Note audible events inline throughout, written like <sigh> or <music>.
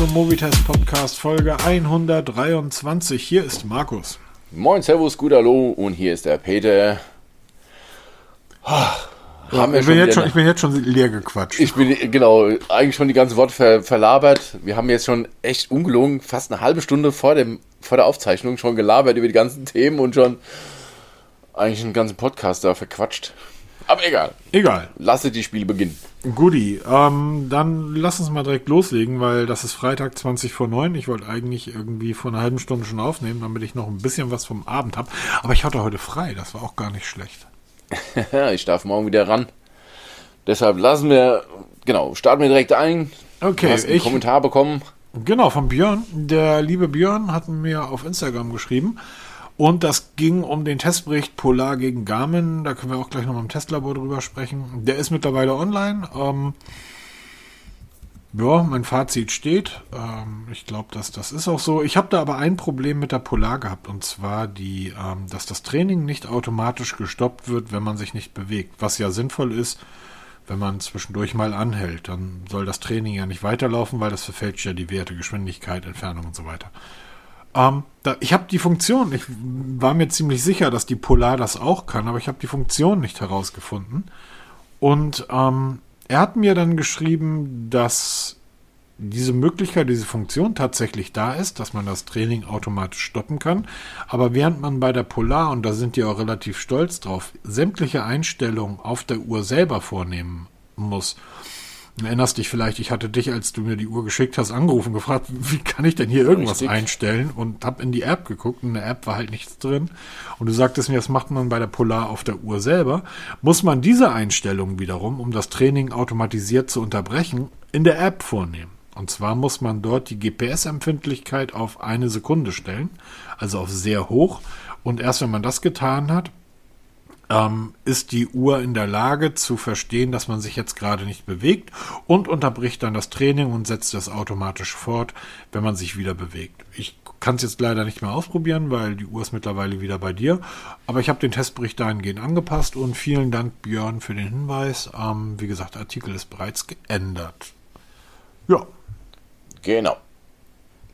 zum Movitest Podcast Folge 123. Hier ist Markus. Moin, Servus, gut, hallo und hier ist der Peter. Ah, ja, ich, bin jetzt schon, ich bin jetzt schon leer gequatscht. Ich bin, genau, eigentlich schon die ganze Worte ver, verlabert. Wir haben jetzt schon echt ungelogen fast eine halbe Stunde vor, dem, vor der Aufzeichnung schon gelabert über die ganzen Themen und schon eigentlich einen ganzen Podcast da verquatscht. Aber egal. Egal. Lasse die Spiele beginnen. Guti, ähm, dann lass uns mal direkt loslegen, weil das ist Freitag 20 vor 9. Ich wollte eigentlich irgendwie vor einer halben Stunde schon aufnehmen, damit ich noch ein bisschen was vom Abend habe. Aber ich hatte heute frei, das war auch gar nicht schlecht. <laughs> ich darf morgen wieder ran. Deshalb lassen wir, genau, starten wir direkt ein. Okay, du hast einen ich, Kommentar bekommen. Genau, von Björn. Der liebe Björn hat mir auf Instagram geschrieben. Und das ging um den Testbericht Polar gegen Garmin. Da können wir auch gleich noch mal im Testlabor drüber sprechen. Der ist mittlerweile online. Ähm, ja, mein Fazit steht. Ähm, ich glaube, dass das ist auch so. Ich habe da aber ein Problem mit der Polar gehabt. Und zwar, die, ähm, dass das Training nicht automatisch gestoppt wird, wenn man sich nicht bewegt. Was ja sinnvoll ist, wenn man zwischendurch mal anhält. Dann soll das Training ja nicht weiterlaufen, weil das verfälscht ja die Werte, Geschwindigkeit, Entfernung und so weiter. Ähm, da, ich habe die Funktion, ich war mir ziemlich sicher, dass die Polar das auch kann, aber ich habe die Funktion nicht herausgefunden. Und ähm, er hat mir dann geschrieben, dass diese Möglichkeit, diese Funktion tatsächlich da ist, dass man das Training automatisch stoppen kann. Aber während man bei der Polar, und da sind die auch relativ stolz drauf, sämtliche Einstellungen auf der Uhr selber vornehmen muss, Du erinnerst dich vielleicht, ich hatte dich, als du mir die Uhr geschickt hast, angerufen, gefragt, wie kann ich denn hier irgendwas Richtig. einstellen und habe in die App geguckt und in der App war halt nichts drin. Und du sagtest mir, das macht man bei der Polar auf der Uhr selber. Muss man diese Einstellung wiederum, um das Training automatisiert zu unterbrechen, in der App vornehmen. Und zwar muss man dort die GPS-Empfindlichkeit auf eine Sekunde stellen, also auf sehr hoch. Und erst wenn man das getan hat, ähm, ist die Uhr in der Lage zu verstehen, dass man sich jetzt gerade nicht bewegt und unterbricht dann das Training und setzt das automatisch fort, wenn man sich wieder bewegt. Ich kann es jetzt leider nicht mehr ausprobieren, weil die Uhr ist mittlerweile wieder bei dir. Aber ich habe den Testbericht dahingehend angepasst und vielen Dank, Björn, für den Hinweis. Ähm, wie gesagt, Artikel ist bereits geändert. Ja. Genau.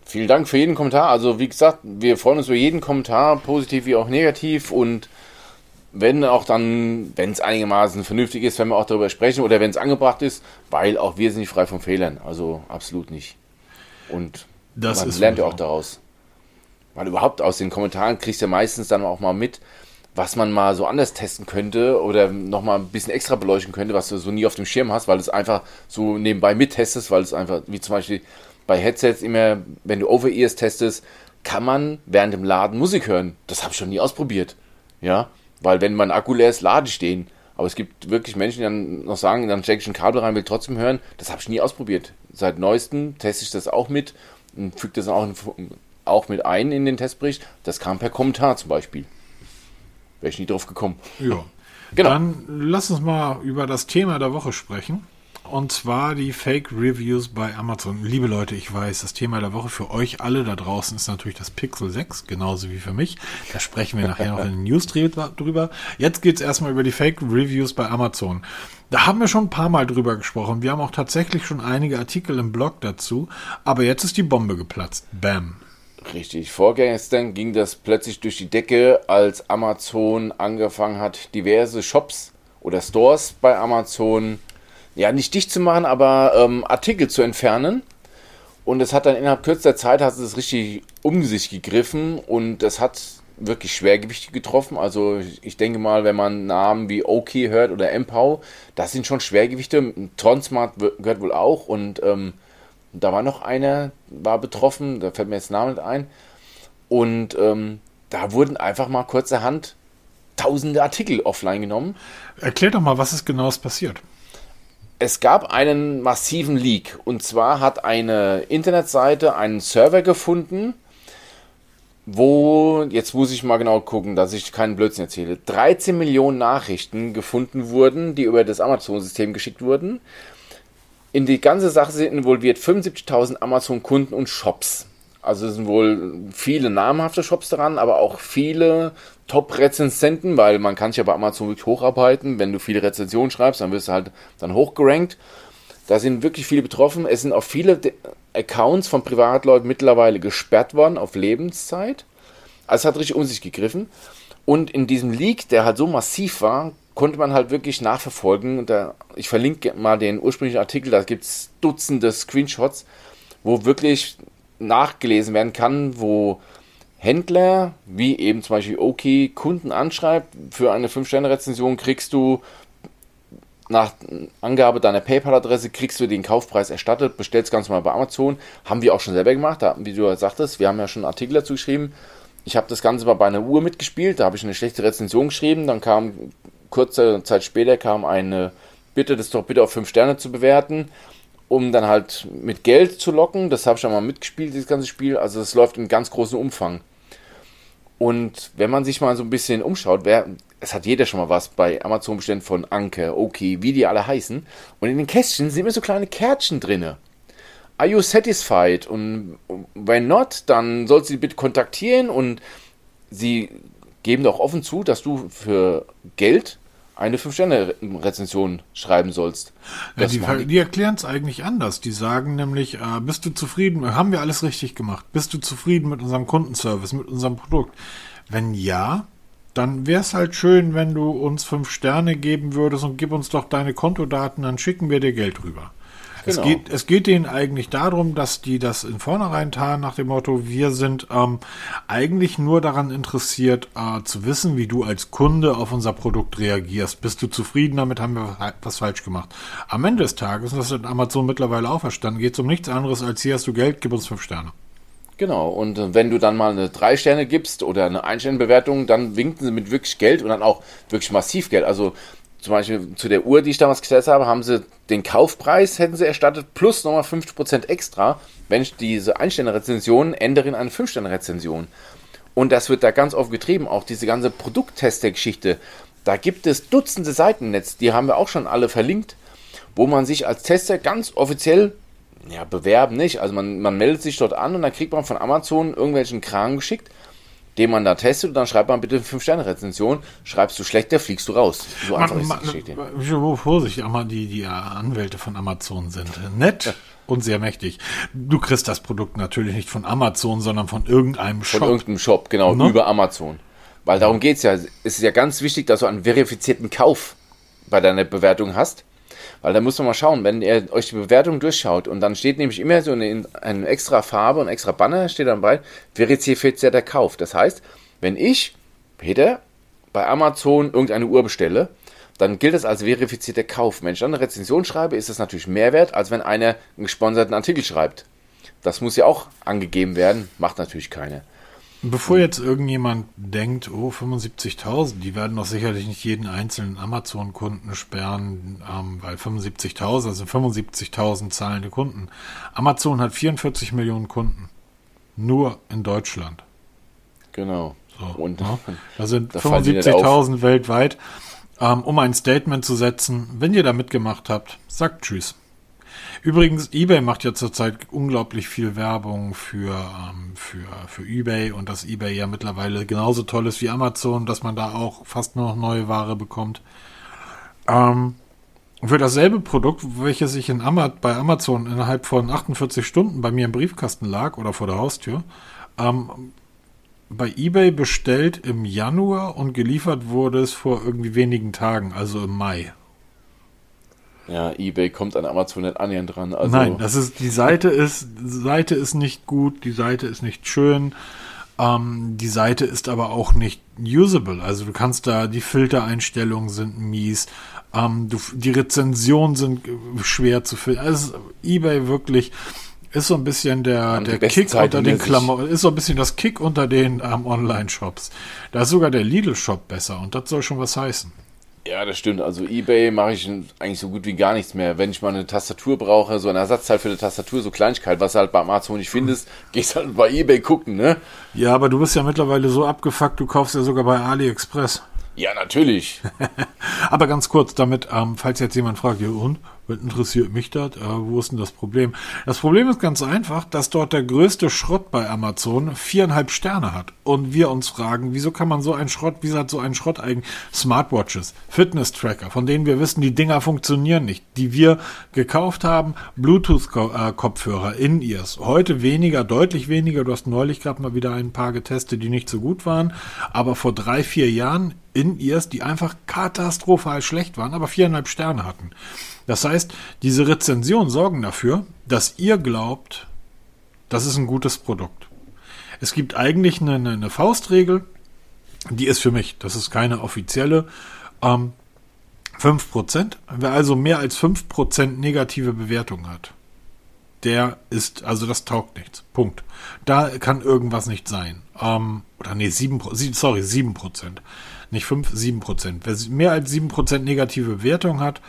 Vielen Dank für jeden Kommentar. Also, wie gesagt, wir freuen uns über jeden Kommentar, positiv wie auch negativ. Und wenn auch dann, wenn es einigermaßen vernünftig ist, wenn wir auch darüber sprechen oder wenn es angebracht ist, weil auch wir sind nicht frei von Fehlern. Also absolut nicht. Und das man lernt ja auch daraus. Weil überhaupt aus den Kommentaren kriegst du ja meistens dann auch mal mit, was man mal so anders testen könnte oder nochmal ein bisschen extra beleuchten könnte, was du so nie auf dem Schirm hast, weil du es einfach so nebenbei mittestest, weil es einfach, wie zum Beispiel bei Headsets immer, wenn du Over-Ears testest, kann man während dem Laden Musik hören. Das habe ich schon nie ausprobiert. Ja, weil wenn mein Akku leer ist, lade ich den. Aber es gibt wirklich Menschen, die dann noch sagen, dann stecke ich ein Kabel rein, will trotzdem hören. Das habe ich nie ausprobiert. Seit neuestem teste ich das auch mit und füge das auch, auch mit ein in den Testbericht. Das kam per Kommentar zum Beispiel. Wäre ich nie drauf gekommen. Ja. Genau. Dann lass uns mal über das Thema der Woche sprechen. Und zwar die Fake Reviews bei Amazon. Liebe Leute, ich weiß, das Thema der Woche für euch alle da draußen ist natürlich das Pixel 6, genauso wie für mich. Da sprechen wir nachher noch in den News drüber. Jetzt geht's erstmal über die Fake Reviews bei Amazon. Da haben wir schon ein paar Mal drüber gesprochen. Wir haben auch tatsächlich schon einige Artikel im Blog dazu. Aber jetzt ist die Bombe geplatzt. Bam. Richtig. Vorgestern ging das plötzlich durch die Decke, als Amazon angefangen hat, diverse Shops oder Stores bei Amazon ja, nicht dicht zu machen, aber ähm, Artikel zu entfernen. Und es hat dann innerhalb kürzester Zeit hat es richtig um sich gegriffen und das hat wirklich Schwergewichte getroffen. Also ich denke mal, wenn man Namen wie OK hört oder Empow, das sind schon Schwergewichte. Tronsmart gehört wohl auch und ähm, da war noch einer, war betroffen, da fällt mir jetzt Name nicht ein. Und ähm, da wurden einfach mal kurzerhand tausende Artikel offline genommen. Erklär doch mal, was ist genau passiert es gab einen massiven Leak. Und zwar hat eine Internetseite einen Server gefunden, wo, jetzt muss ich mal genau gucken, dass ich keinen Blödsinn erzähle, 13 Millionen Nachrichten gefunden wurden, die über das Amazon-System geschickt wurden. In die ganze Sache sind involviert 75.000 Amazon-Kunden und Shops. Also es sind wohl viele namhafte Shops daran, aber auch viele Top-Rezensenten, weil man kann sich ja bei Amazon wirklich hocharbeiten. Wenn du viele Rezensionen schreibst, dann wirst du halt dann hochgerankt. Da sind wirklich viele betroffen. Es sind auch viele Accounts von Privatleuten mittlerweile gesperrt worden auf Lebenszeit. Also es hat richtig um sich gegriffen. Und in diesem Leak, der halt so massiv war, konnte man halt wirklich nachverfolgen. Da, ich verlinke mal den ursprünglichen Artikel, da gibt es Dutzende Screenshots, wo wirklich nachgelesen werden kann, wo Händler, wie eben zum Beispiel Oki, Kunden anschreibt, für eine 5-Sterne-Rezension kriegst du nach Angabe deiner PayPal-Adresse kriegst du den Kaufpreis erstattet, bestellst ganz normal bei Amazon. Haben wir auch schon selber gemacht, wie du ja sagtest, wir haben ja schon einen Artikel dazu geschrieben. Ich habe das Ganze mal bei einer Uhr mitgespielt, da habe ich eine schlechte Rezension geschrieben, dann kam kurze Zeit später kam eine Bitte, das doch bitte auf 5 Sterne zu bewerten, um dann halt mit Geld zu locken. Das habe ich schon mal mitgespielt, dieses ganze Spiel. Also es läuft in ganz großem Umfang. Und wenn man sich mal so ein bisschen umschaut, wer, es hat jeder schon mal was bei Amazon bestellt von Anke, Oki, wie die alle heißen. Und in den Kästchen sind immer so kleine Kärtchen drinne. Are you satisfied? Und wenn not, dann sollst du sie bitte kontaktieren und sie geben doch offen zu, dass du für Geld eine 5-Sterne-Rezension schreiben sollst. Ja, die, die erklären es eigentlich anders. Die sagen nämlich, äh, bist du zufrieden, haben wir alles richtig gemacht? Bist du zufrieden mit unserem Kundenservice, mit unserem Produkt? Wenn ja, dann wäre es halt schön, wenn du uns 5 Sterne geben würdest und gib uns doch deine Kontodaten, dann schicken wir dir Geld rüber. Genau. Es, geht, es geht denen eigentlich darum, dass die das in vornherein tarnen nach dem Motto, wir sind ähm, eigentlich nur daran interessiert äh, zu wissen, wie du als Kunde auf unser Produkt reagierst. Bist du zufrieden damit, haben wir was falsch gemacht. Am Ende des Tages, und das hat Amazon mittlerweile auch verstanden, geht es um nichts anderes als hier hast du Geld, gib uns fünf Sterne. Genau, und äh, wenn du dann mal eine drei Sterne gibst oder eine Ein-Sterne-Bewertung, dann winken sie mit wirklich Geld und dann auch wirklich massiv Geld. Also zum Beispiel zu der Uhr, die ich damals gesetzt habe, haben sie den Kaufpreis, hätten sie erstattet, plus nochmal 50% extra, wenn ich diese Einstände-Rezension ändere in eine 5-Sterne-Rezension. Und das wird da ganz oft getrieben, auch diese ganze Produkttester-Geschichte. Da gibt es Dutzende Seiten im Netz, die haben wir auch schon alle verlinkt, wo man sich als Tester ganz offiziell, ja, bewerben nicht, also man, man meldet sich dort an und dann kriegt man von Amazon irgendwelchen Kram geschickt den man da testet und dann schreibt man bitte eine 5-Sterne-Rezension. Schreibst du schlechter, fliegst du raus. So einfach ist die Geschichte. Wo Vorsicht, die, die Anwälte von Amazon sind. Nett und sehr mächtig. Du kriegst das Produkt natürlich nicht von Amazon, sondern von irgendeinem Shop. Von irgendeinem Shop, genau, no? über Amazon. Weil darum geht es ja. Es ist ja ganz wichtig, dass du einen verifizierten Kauf bei deiner Bewertung hast. Weil da muss man mal schauen, wenn ihr euch die Bewertung durchschaut und dann steht nämlich immer so eine, eine extra Farbe und extra Banner, steht dann bei, verifizierter Kauf. Das heißt, wenn ich, Peter, bei Amazon irgendeine Uhr bestelle, dann gilt das als verifizierter Kauf. Wenn ich dann eine Rezension schreibe, ist das natürlich mehr wert, als wenn einer einen gesponserten Artikel schreibt. Das muss ja auch angegeben werden, macht natürlich keiner. Bevor jetzt irgendjemand denkt, oh, 75.000, die werden doch sicherlich nicht jeden einzelnen Amazon-Kunden sperren, ähm, weil 75.000, also 75.000 zahlende Kunden. Amazon hat 44 Millionen Kunden. Nur in Deutschland. Genau. So, Und ne? da sind <laughs> 75.000 weltweit. Ähm, um ein Statement zu setzen, wenn ihr da mitgemacht habt, sagt Tschüss. Übrigens, eBay macht ja zurzeit unglaublich viel Werbung für, ähm, für, für eBay und dass eBay ja mittlerweile genauso toll ist wie Amazon, dass man da auch fast nur noch neue Ware bekommt. Ähm, für dasselbe Produkt, welches ich in Ama bei Amazon innerhalb von 48 Stunden bei mir im Briefkasten lag oder vor der Haustür, ähm, bei eBay bestellt im Januar und geliefert wurde es vor irgendwie wenigen Tagen, also im Mai. Ja, eBay kommt an Amazon nicht annähernd dran. Also Nein, das ist, die Seite ist, Seite ist nicht gut, die Seite ist nicht schön. Ähm, die Seite ist aber auch nicht usable. Also du kannst da, die Filtereinstellungen sind mies. Ähm, du, die Rezensionen sind schwer zu finden. Also eBay wirklich ist so ein bisschen der, der Kick unter den Klamotten, ist so ein bisschen das Kick unter den ähm, Online-Shops. Da ist sogar der Lidl-Shop besser und das soll schon was heißen. Ja, das stimmt. Also eBay mache ich eigentlich so gut wie gar nichts mehr. Wenn ich mal eine Tastatur brauche, so ein Ersatzteil für eine Tastatur, so Kleinigkeit, was du halt bei Amazon nicht findest, <laughs> gehst halt bei eBay gucken, ne? Ja, aber du bist ja mittlerweile so abgefuckt, du kaufst ja sogar bei AliExpress. Ja, natürlich. <laughs> Aber ganz kurz damit, ähm, falls jetzt jemand fragt, ja und, was interessiert mich das? Äh, wo ist denn das Problem? Das Problem ist ganz einfach, dass dort der größte Schrott bei Amazon viereinhalb Sterne hat. Und wir uns fragen, wieso kann man so einen Schrott, wie hat so einen Schrott eigentlich? Smartwatches, Fitness-Tracker, von denen wir wissen, die Dinger funktionieren nicht, die wir gekauft haben, Bluetooth-Kopfhörer, In-Ears. Heute weniger, deutlich weniger. Du hast neulich gerade mal wieder ein paar getestet, die nicht so gut waren. Aber vor drei, vier Jahren In-Ears, die einfach katastrophal schlecht waren, aber viereinhalb Sterne hatten. Das heißt, diese Rezensionen sorgen dafür, dass ihr glaubt, das ist ein gutes Produkt. Es gibt eigentlich eine, eine Faustregel, die ist für mich, das ist keine offizielle, ähm, 5%. Wer also mehr als 5% negative Bewertung hat, der ist, also das taugt nichts. Punkt. Da kann irgendwas nicht sein. Ähm, oder nee, 7, sorry, 7%. Nicht 5, 7%. Wer mehr als 7% negative Bewertung hat,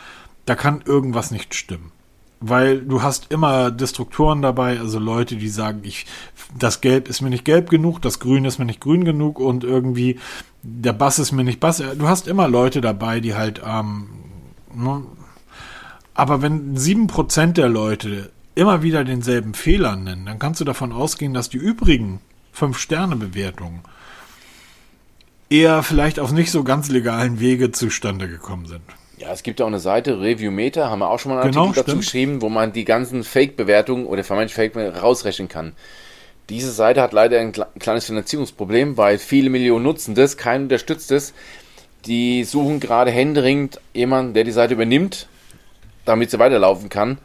da kann irgendwas nicht stimmen. Weil du hast immer Destruktoren dabei, also Leute, die sagen, ich, das Gelb ist mir nicht gelb genug, das Grün ist mir nicht grün genug und irgendwie der Bass ist mir nicht Bass. Du hast immer Leute dabei, die halt, ähm, ne? aber wenn sieben Prozent der Leute immer wieder denselben Fehler nennen, dann kannst du davon ausgehen, dass die übrigen fünf Sterne Bewertungen eher vielleicht auf nicht so ganz legalen Wege zustande gekommen sind. Ja, es gibt auch eine Seite, Reviewmeter, haben wir auch schon mal einen genau, Artikel dazu geschrieben, wo man die ganzen Fake-Bewertungen oder vermeintlich Fake rausrechnen kann. Diese Seite hat leider ein kleines Finanzierungsproblem, weil viele Millionen nutzen das, keiner unterstützt es. Die suchen gerade händeringend jemanden, der die Seite übernimmt, damit sie weiterlaufen kann.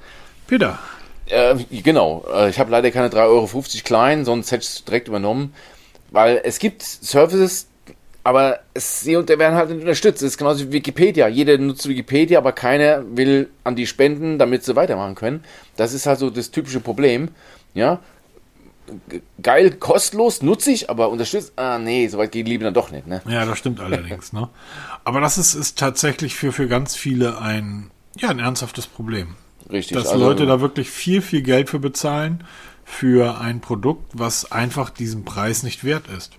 Peter. Äh, genau, äh, ich habe leider keine 3,50 Euro klein, sonst hätte ich es direkt übernommen. Weil es gibt Services, aber sie werden halt nicht unterstützt. Das ist genauso wie Wikipedia. Jeder nutzt Wikipedia, aber keiner will an die spenden, damit sie weitermachen können. Das ist halt so das typische Problem. Ja. Geil, kostenlos, nutze ich, aber unterstützt. Ah, nee, soweit geht Liebe dann doch nicht, ne? Ja, das stimmt allerdings, ne? Aber das ist, ist tatsächlich für, für ganz viele ein, ja, ein ernsthaftes Problem. Richtig. Dass also, Leute da wirklich viel, viel Geld für bezahlen für ein Produkt, was einfach diesen Preis nicht wert ist.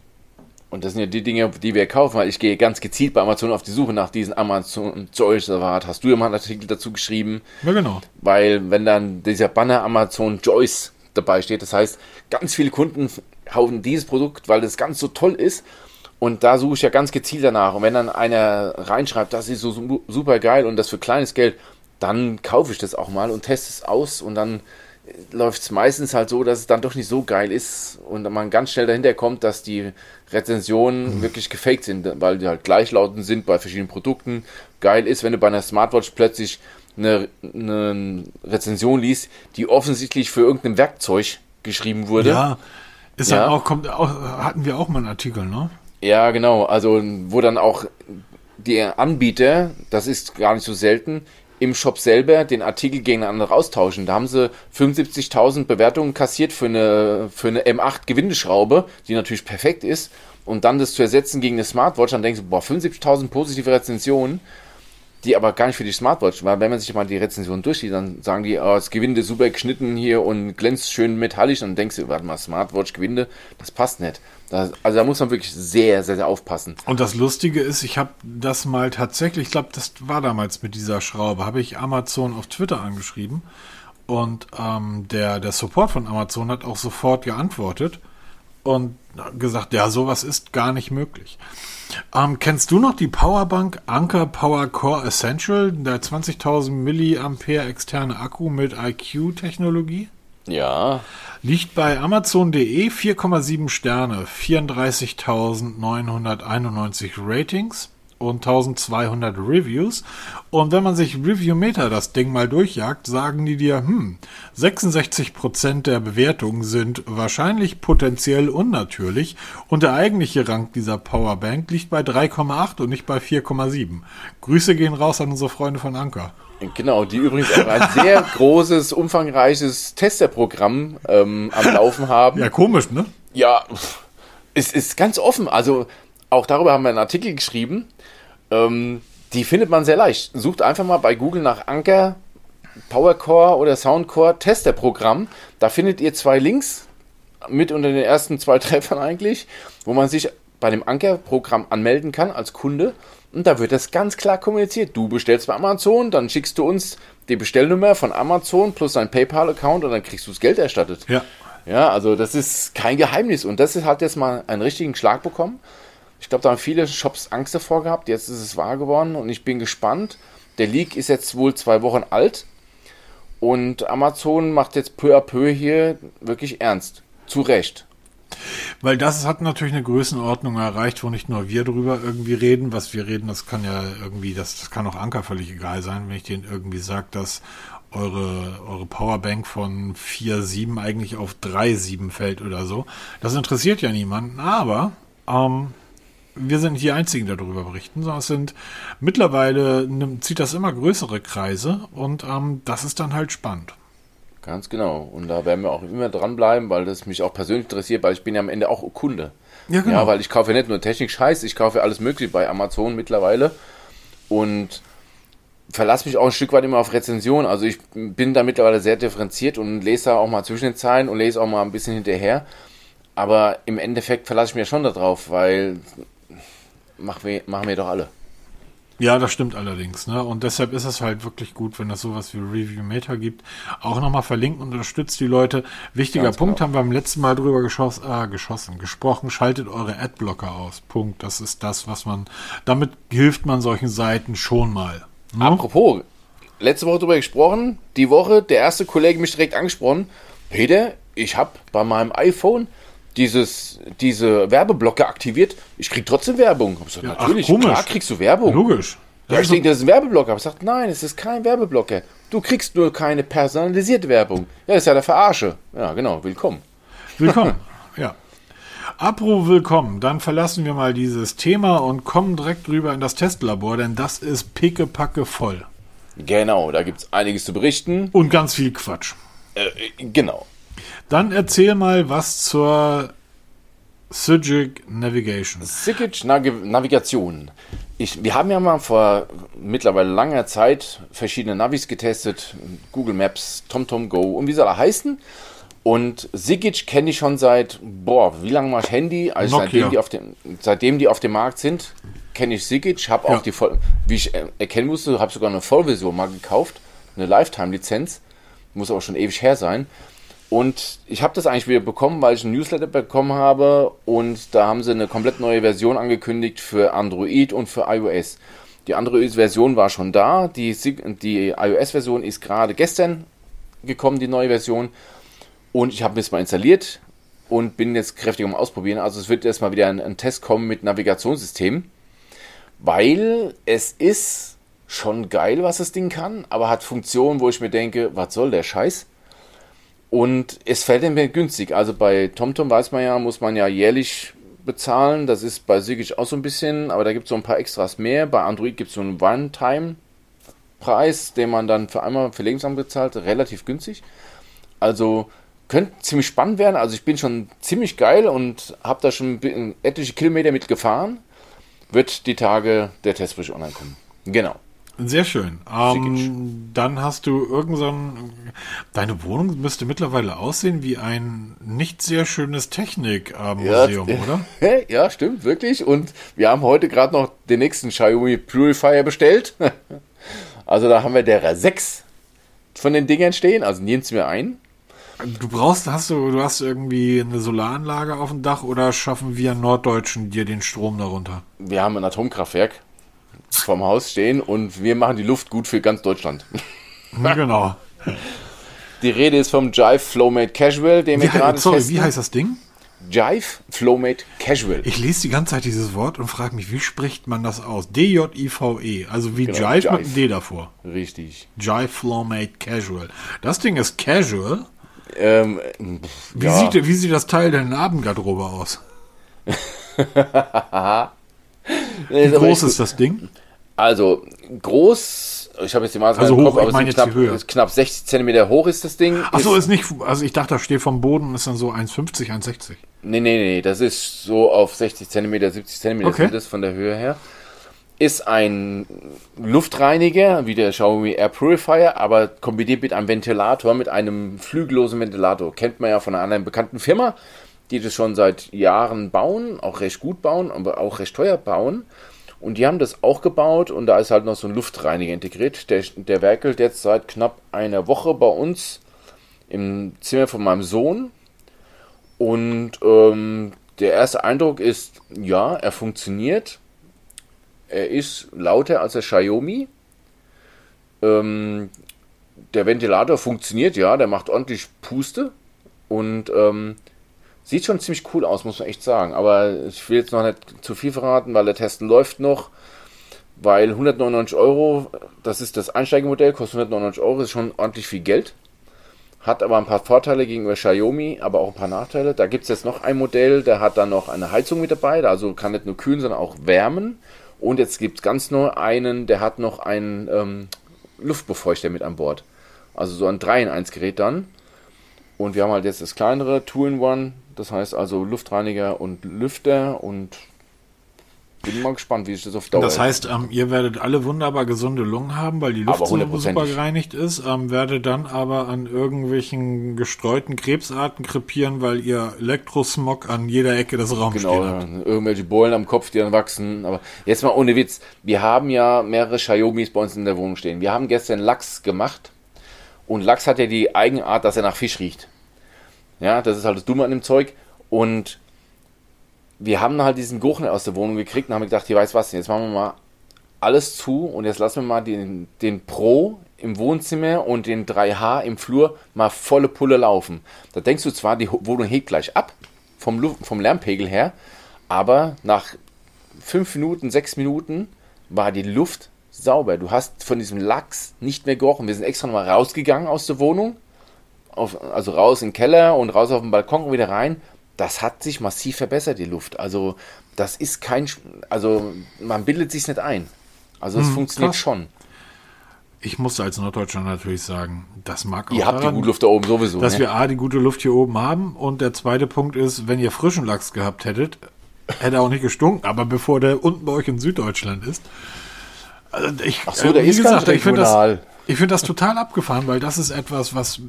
Und das sind ja die Dinge, die wir kaufen, weil ich gehe ganz gezielt bei Amazon auf die Suche nach diesen Amazon Choice Award. Hast du ja mal einen Artikel dazu geschrieben? Ja, genau. Weil, wenn dann dieser Banner Amazon Choice dabei steht, das heißt, ganz viele Kunden hauen dieses Produkt, weil das ganz so toll ist. Und da suche ich ja ganz gezielt danach. Und wenn dann einer reinschreibt, das ist so super geil und das für kleines Geld, dann kaufe ich das auch mal und teste es aus und dann läuft es meistens halt so, dass es dann doch nicht so geil ist und man ganz schnell dahinter kommt, dass die Rezensionen mhm. wirklich gefaked sind, weil die halt gleichlautend sind bei verschiedenen Produkten. Geil ist, wenn du bei einer Smartwatch plötzlich eine, eine Rezension liest, die offensichtlich für irgendein Werkzeug geschrieben wurde. Ja, ist ja. Halt auch, kommt auch, hatten wir auch mal einen Artikel, ne? Ja, genau. Also, wo dann auch die Anbieter, das ist gar nicht so selten, im Shop selber den Artikel gegeneinander austauschen. Da haben sie 75.000 Bewertungen kassiert für eine, für eine M8 Gewindeschraube, die natürlich perfekt ist. Und dann das zu ersetzen gegen eine Smartwatch, dann denkst du, boah, 75.000 positive Rezensionen, die aber gar nicht für die Smartwatch, weil wenn man sich mal die Rezension durchliest, dann sagen die, oh, das Gewinde super geschnitten hier und glänzt schön metallisch, dann denkst du, warte mal, Smartwatch Gewinde, das passt nicht. Das, also da muss man wirklich sehr, sehr, sehr aufpassen. Und das Lustige ist, ich habe das mal tatsächlich, ich glaube, das war damals mit dieser Schraube, habe ich Amazon auf Twitter angeschrieben und ähm, der, der Support von Amazon hat auch sofort geantwortet und gesagt, ja, sowas ist gar nicht möglich. Ähm, kennst du noch die Powerbank Anker Power Core Essential, der 20.000 Milliampere externe Akku mit IQ-Technologie? Ja. Liegt bei Amazon.de 4,7 Sterne, 34.991 Ratings und 1200 Reviews. Und wenn man sich Reviewmeter das Ding mal durchjagt, sagen die dir, hm, 66% der Bewertungen sind wahrscheinlich potenziell unnatürlich und der eigentliche Rang dieser Powerbank liegt bei 3,8 und nicht bei 4,7. Grüße gehen raus an unsere Freunde von Anker. Genau, die übrigens auch ein sehr <laughs> großes, umfangreiches Testerprogramm ähm, am Laufen haben. Ja, komisch, ne? Ja, es ist ganz offen. Also auch darüber haben wir einen Artikel geschrieben. Ähm, die findet man sehr leicht. Sucht einfach mal bei Google nach Anker, PowerCore oder Soundcore Testerprogramm. Da findet ihr zwei Links mit unter den ersten zwei <laughs> Treffern eigentlich, wo man sich bei dem Ankerprogramm anmelden kann als Kunde. Und da wird das ganz klar kommuniziert. Du bestellst bei Amazon, dann schickst du uns die Bestellnummer von Amazon plus dein PayPal-Account und dann kriegst du das Geld erstattet. Ja. Ja, also das ist kein Geheimnis. Und das hat jetzt mal einen richtigen Schlag bekommen. Ich glaube, da haben viele Shops Angst davor gehabt. Jetzt ist es wahr geworden und ich bin gespannt. Der Leak ist jetzt wohl zwei Wochen alt. Und Amazon macht jetzt peu à peu hier wirklich ernst. Zu Recht. Weil das hat natürlich eine Größenordnung erreicht, wo nicht nur wir drüber irgendwie reden. Was wir reden, das kann ja irgendwie, das, das kann auch Anker völlig egal sein, wenn ich denen irgendwie sage, dass eure, eure Powerbank von 4,7 eigentlich auf 3,7 fällt oder so. Das interessiert ja niemanden, aber ähm, wir sind nicht die Einzigen, die darüber berichten, sondern es sind mittlerweile zieht das immer größere Kreise und ähm, das ist dann halt spannend. Ganz genau. Und da werden wir auch immer dranbleiben, weil das mich auch persönlich interessiert, weil ich bin ja am Ende auch Kunde. Ja, genau. ja weil ich kaufe nicht nur Technik-Scheiß, ich kaufe alles Mögliche bei Amazon mittlerweile. Und verlasse mich auch ein Stück weit immer auf Rezensionen. Also ich bin da mittlerweile sehr differenziert und lese da auch mal zwischen den Zeilen und lese auch mal ein bisschen hinterher. Aber im Endeffekt verlasse ich mich schon darauf, weil machen wir, machen wir doch alle. Ja, das stimmt allerdings. Ne? Und deshalb ist es halt wirklich gut, wenn es sowas wie Review Meter gibt. Auch nochmal verlinken und unterstützt die Leute. Wichtiger Ganz Punkt, genau. haben wir beim letzten Mal drüber geschoss, äh, geschossen, gesprochen. Schaltet eure Adblocker aus. Punkt. Das ist das, was man, damit hilft man solchen Seiten schon mal. Ne? Apropos, letzte Woche drüber gesprochen. Die Woche, der erste Kollege mich direkt angesprochen. Peter, ich habe bei meinem iPhone dieses, diese Werbeblocke aktiviert, ich krieg trotzdem Werbung. Ich gesagt, ja, natürlich, ach, klar kriegst du Werbung. Logisch. Ja, ich denke, das ist ein Werbeblocker. Aber ich sage, nein, es ist kein Werbeblocker. Du kriegst nur keine personalisierte Werbung. Ja, das ist ja der Verarsche. Ja, genau, willkommen. Willkommen, <laughs> ja. Apro willkommen, dann verlassen wir mal dieses Thema und kommen direkt rüber in das Testlabor, denn das ist pickepacke voll. Genau, da gibt es einiges zu berichten. Und ganz viel Quatsch. Äh, genau. Dann erzähl mal was zur Sigic Navigation. Sigic Navigation. Ich, wir haben ja mal vor mittlerweile langer Zeit verschiedene Navis getestet. Google Maps, TomTom Go und wie soll er heißen. Und Sigic kenne ich schon seit, boah, wie lange mache ich Handy? Also seitdem die, auf dem, seitdem die auf dem Markt sind, kenne ich Sigic. Habe auch ja. die, Voll wie ich erkennen musste, habe sogar eine Vollversion mal gekauft. Eine Lifetime-Lizenz. Muss aber schon ewig her sein. Und ich habe das eigentlich wieder bekommen, weil ich ein Newsletter bekommen habe und da haben sie eine komplett neue Version angekündigt für Android und für iOS. Die Android-Version war schon da, die, die iOS-Version ist gerade gestern gekommen, die neue Version. Und ich habe es mal installiert und bin jetzt kräftig am Ausprobieren. Also es wird erstmal wieder ein, ein Test kommen mit Navigationssystem, weil es ist schon geil, was das Ding kann, aber hat Funktionen, wo ich mir denke, was soll der Scheiß? Und es fällt mir günstig. Also bei TomTom weiß man ja, muss man ja jährlich bezahlen. Das ist bei Sigic auch so ein bisschen, aber da gibt es so ein paar Extras mehr. Bei Android gibt es so einen One-Time-Preis, den man dann für einmal für Lebensamt bezahlt, relativ günstig. Also könnte ziemlich spannend werden. Also ich bin schon ziemlich geil und habe da schon etliche Kilometer mit gefahren. Wird die Tage der Testbericht online kommen. Genau. Sehr schön. Ähm, dann hast du irgendein. Deine Wohnung müsste mittlerweile aussehen wie ein nicht sehr schönes Technikmuseum, ja, oder? <laughs> Ja, stimmt, wirklich. Und wir haben heute gerade noch den nächsten Xiaomi Purifier bestellt. <laughs> Also da haben wir der 6 von den Dingern stehen, also nehmt es mir ein. Du brauchst, hast du, du hast irgendwie eine Solaranlage auf dem Dach oder schaffen wir Norddeutschen dir den Strom darunter? Wir haben ein Atomkraftwerk vorm Haus stehen und wir machen die Luft gut für ganz Deutschland. Ja, genau. Die Rede ist vom Jive Flowmate Casual, den wir gerade Sorry, testen. wie heißt das Ding? Jive Flowmate Casual. Ich lese die ganze Zeit dieses Wort und frage mich, wie spricht man das aus? D-J-I-V-E, also wie genau, Jive, Jive, mit einem D davor. Richtig. Jive Flowmate Casual. Das Ding ist casual. Ähm, wie, ja. sieht, wie sieht das Teil der Abendgarderobe aus? <laughs> Wie groß ist das Ding? Also groß, ich habe jetzt die Maße also hoch, Kopf, aber ich meine knapp, Höhe. knapp 60 cm hoch ist das Ding. Achso, ist, ist nicht, also ich dachte, das steht vom Boden und ist dann so 1,50, 1,60. Nee, nee, nee, das ist so auf 60 cm, 70 cm okay. sind das von der Höhe her. Ist ein Luftreiniger, wie der Xiaomi Air Purifier, aber kombiniert mit einem Ventilator, mit einem flügellosen Ventilator. Kennt man ja von einer anderen bekannten Firma. Die das schon seit Jahren bauen, auch recht gut bauen, aber auch recht teuer bauen. Und die haben das auch gebaut und da ist halt noch so ein Luftreiniger integriert. Der, der werkelt jetzt seit knapp einer Woche bei uns im Zimmer von meinem Sohn. Und ähm, der erste Eindruck ist, ja, er funktioniert. Er ist lauter als der Xiaomi. Ähm, der Ventilator funktioniert, ja, der macht ordentlich Puste und ähm, sieht schon ziemlich cool aus, muss man echt sagen. Aber ich will jetzt noch nicht zu viel verraten, weil der Test läuft noch. Weil 199 Euro, das ist das Einsteigemodell, kostet 199 Euro, ist schon ordentlich viel Geld. Hat aber ein paar Vorteile gegenüber Xiaomi, aber auch ein paar Nachteile. Da gibt es jetzt noch ein Modell, der hat dann noch eine Heizung mit dabei, also kann nicht nur kühlen, sondern auch wärmen. Und jetzt gibt es ganz neu einen, der hat noch einen ähm, Luftbefeuchter mit an Bord. Also so ein 3 in 1 Gerät dann. Und wir haben halt jetzt das kleinere Two-in-One, das heißt also Luftreiniger und Lüfter und bin mal gespannt, wie sich das auf Dauer Das heißt, ähm, ihr werdet alle wunderbar gesunde Lungen haben, weil die Luft so super gereinigt ist, ähm, werdet dann aber an irgendwelchen gestreuten Krebsarten krepieren, weil ihr Elektrosmog an jeder Ecke des Raums Genau, stehen habt. irgendwelche Bollen am Kopf, die dann wachsen. Aber jetzt mal ohne Witz. Wir haben ja mehrere Xiaomis bei uns in der Wohnung stehen. Wir haben gestern Lachs gemacht. Und Lachs hat ja die Eigenart, dass er nach Fisch riecht. Ja, das ist halt das Dumme an dem Zeug. Und wir haben halt diesen Geruch nicht aus der Wohnung gekriegt und haben gedacht, hier weiß was, jetzt machen wir mal alles zu und jetzt lassen wir mal den, den Pro im Wohnzimmer und den 3H im Flur mal volle Pulle laufen. Da denkst du zwar, die Wohnung hebt gleich ab, vom, Luft, vom Lärmpegel her, aber nach fünf Minuten, sechs Minuten war die Luft sauber. Du hast von diesem Lachs nicht mehr gerochen. Wir sind extra nochmal rausgegangen aus der Wohnung, auf, also raus in den Keller und raus auf den Balkon und wieder rein. Das hat sich massiv verbessert, die Luft. Also das ist kein, also man bildet sich nicht ein. Also es Hm, funktioniert krass. schon. Ich muss als Norddeutscher natürlich sagen, das mag auch Ihr habt die daran, gute Luft da oben sowieso. dass ne? wir A, die gute Luft hier oben haben und der zweite Punkt ist, wenn ihr frischen Lachs gehabt hättet, hätte er auch nicht gestunken, aber bevor der unten bei euch in Süddeutschland ist. Also ich, Ach so, der wie ist finde das, regional. ich finde das total abgefahren, weil das ist etwas, was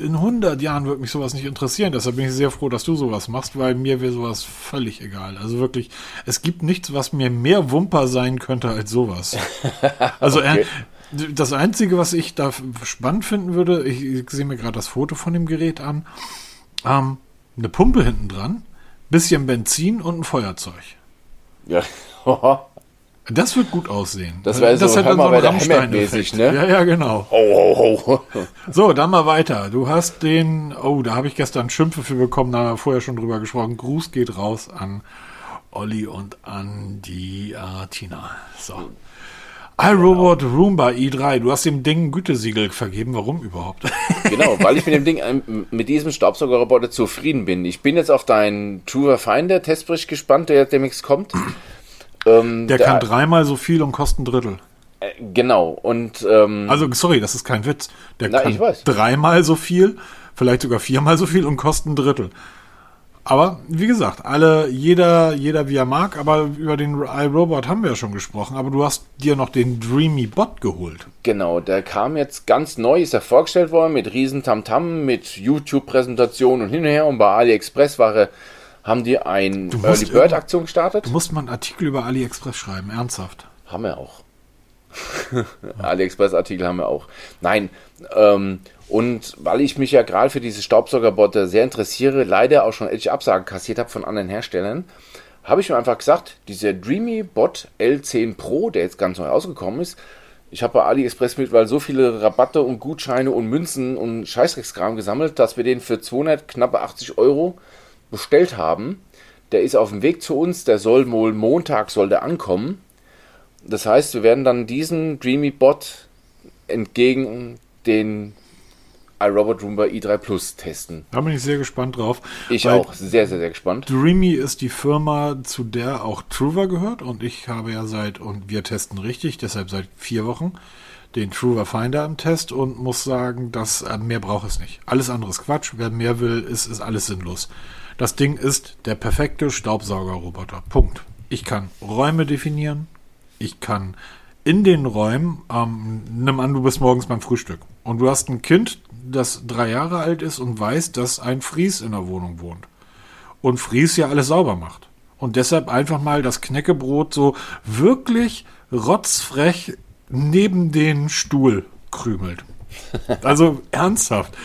in 100 Jahren wird mich sowas nicht interessieren. Deshalb bin ich sehr froh, dass du sowas machst, weil mir wäre sowas völlig egal. Also wirklich, es gibt nichts, was mir mehr Wumper sein könnte als sowas. <laughs> Also Okay. äh, das Einzige, was ich da spannend finden würde, ich, ich sehe mir gerade das Foto von dem Gerät an, ähm, eine Pumpe hinten dran, bisschen Benzin und ein Feuerzeug. Ja. <laughs> Das wird gut aussehen. Das wäre so hätte dann. Hammett-mäßig, ne? Ja, ja, genau. oh, oh, oh. So, dann mal weiter. Du hast den, oh, da habe ich gestern Schimpfe für bekommen, da haben wir vorher schon drüber gesprochen. Gruß geht raus an Olli und an die äh, Tina. So. iRobot Roomba i3. Du hast dem Ding ein Gütesiegel vergeben. Warum überhaupt? <laughs> Genau, weil ich mit dem Ding, ähm, mit diesem Staubsaugerroboter zufrieden bin. Ich bin jetzt auf deinen True Finder Testbericht gespannt, der demnächst kommt. Ähm, Der da- kann dreimal so viel und kostet ein Drittel. äh, Genau, und ähm, Also, sorry, das ist kein Witz. Der Na, kann dreimal so viel, vielleicht sogar viermal so viel und kostet ein Drittel. Aber wie gesagt, alle, jeder, jeder wie er mag, aber über den iRobot haben wir ja schon gesprochen, aber du hast dir noch den Dreamy Bot geholt. genau, der kam jetzt ganz neu, ist er vorgestellt worden mit riesen Tamtam, mit YouTube-Präsentation und hin und her. Und bei AliExpress war er, haben die ein musst Early Bird Aktion gestartet. Du musst mal einen Artikel über AliExpress schreiben, ernsthaft. Haben wir auch. <laughs> AliExpress-Artikel haben wir auch. Nein, ähm, und weil ich mich ja gerade für diese Staubsaugerbotte sehr interessiere, leider auch schon etliche Absagen kassiert habe von anderen Herstellern, habe ich mir einfach gesagt, dieser Dreamy Bot L10 Pro, der jetzt ganz neu ausgekommen ist, ich habe bei AliExpress mittlerweile so viele Rabatte und Gutscheine und Münzen und Scheißdreckskram gesammelt, dass wir den für 200 knappe 80 Euro bestellt haben. Der ist auf dem Weg zu uns, der soll wohl Montag soll der ankommen. Das heißt, wir werden dann diesen Dreamy Bot entgegen den iRobot Roomba i3 Plus testen. Da bin ich sehr gespannt drauf. Ich auch sehr, sehr, sehr gespannt. Dreamy ist die Firma, zu der auch Truva gehört und ich habe ja seit, und wir testen richtig, deshalb seit vier Wochen, den Truva Finder im Test und muss sagen, dass äh, mehr braucht es nicht. Alles andere ist Quatsch. Wer mehr will, ist, ist alles sinnlos. Das Ding ist der perfekte Staubsaugerroboter. Punkt. Ich kann Räume definieren. Ich kann in den Räumen, ähm, nimm an, du bist morgens beim Frühstück und du hast ein Kind, das drei Jahre alt ist und weiß, dass ein Fries in der Wohnung wohnt. und Fries ja alles sauber macht. Und deshalb einfach mal das Knäckebrot so wirklich rotzfrech neben den Stuhl krümelt. <laughs> Also ernsthaft.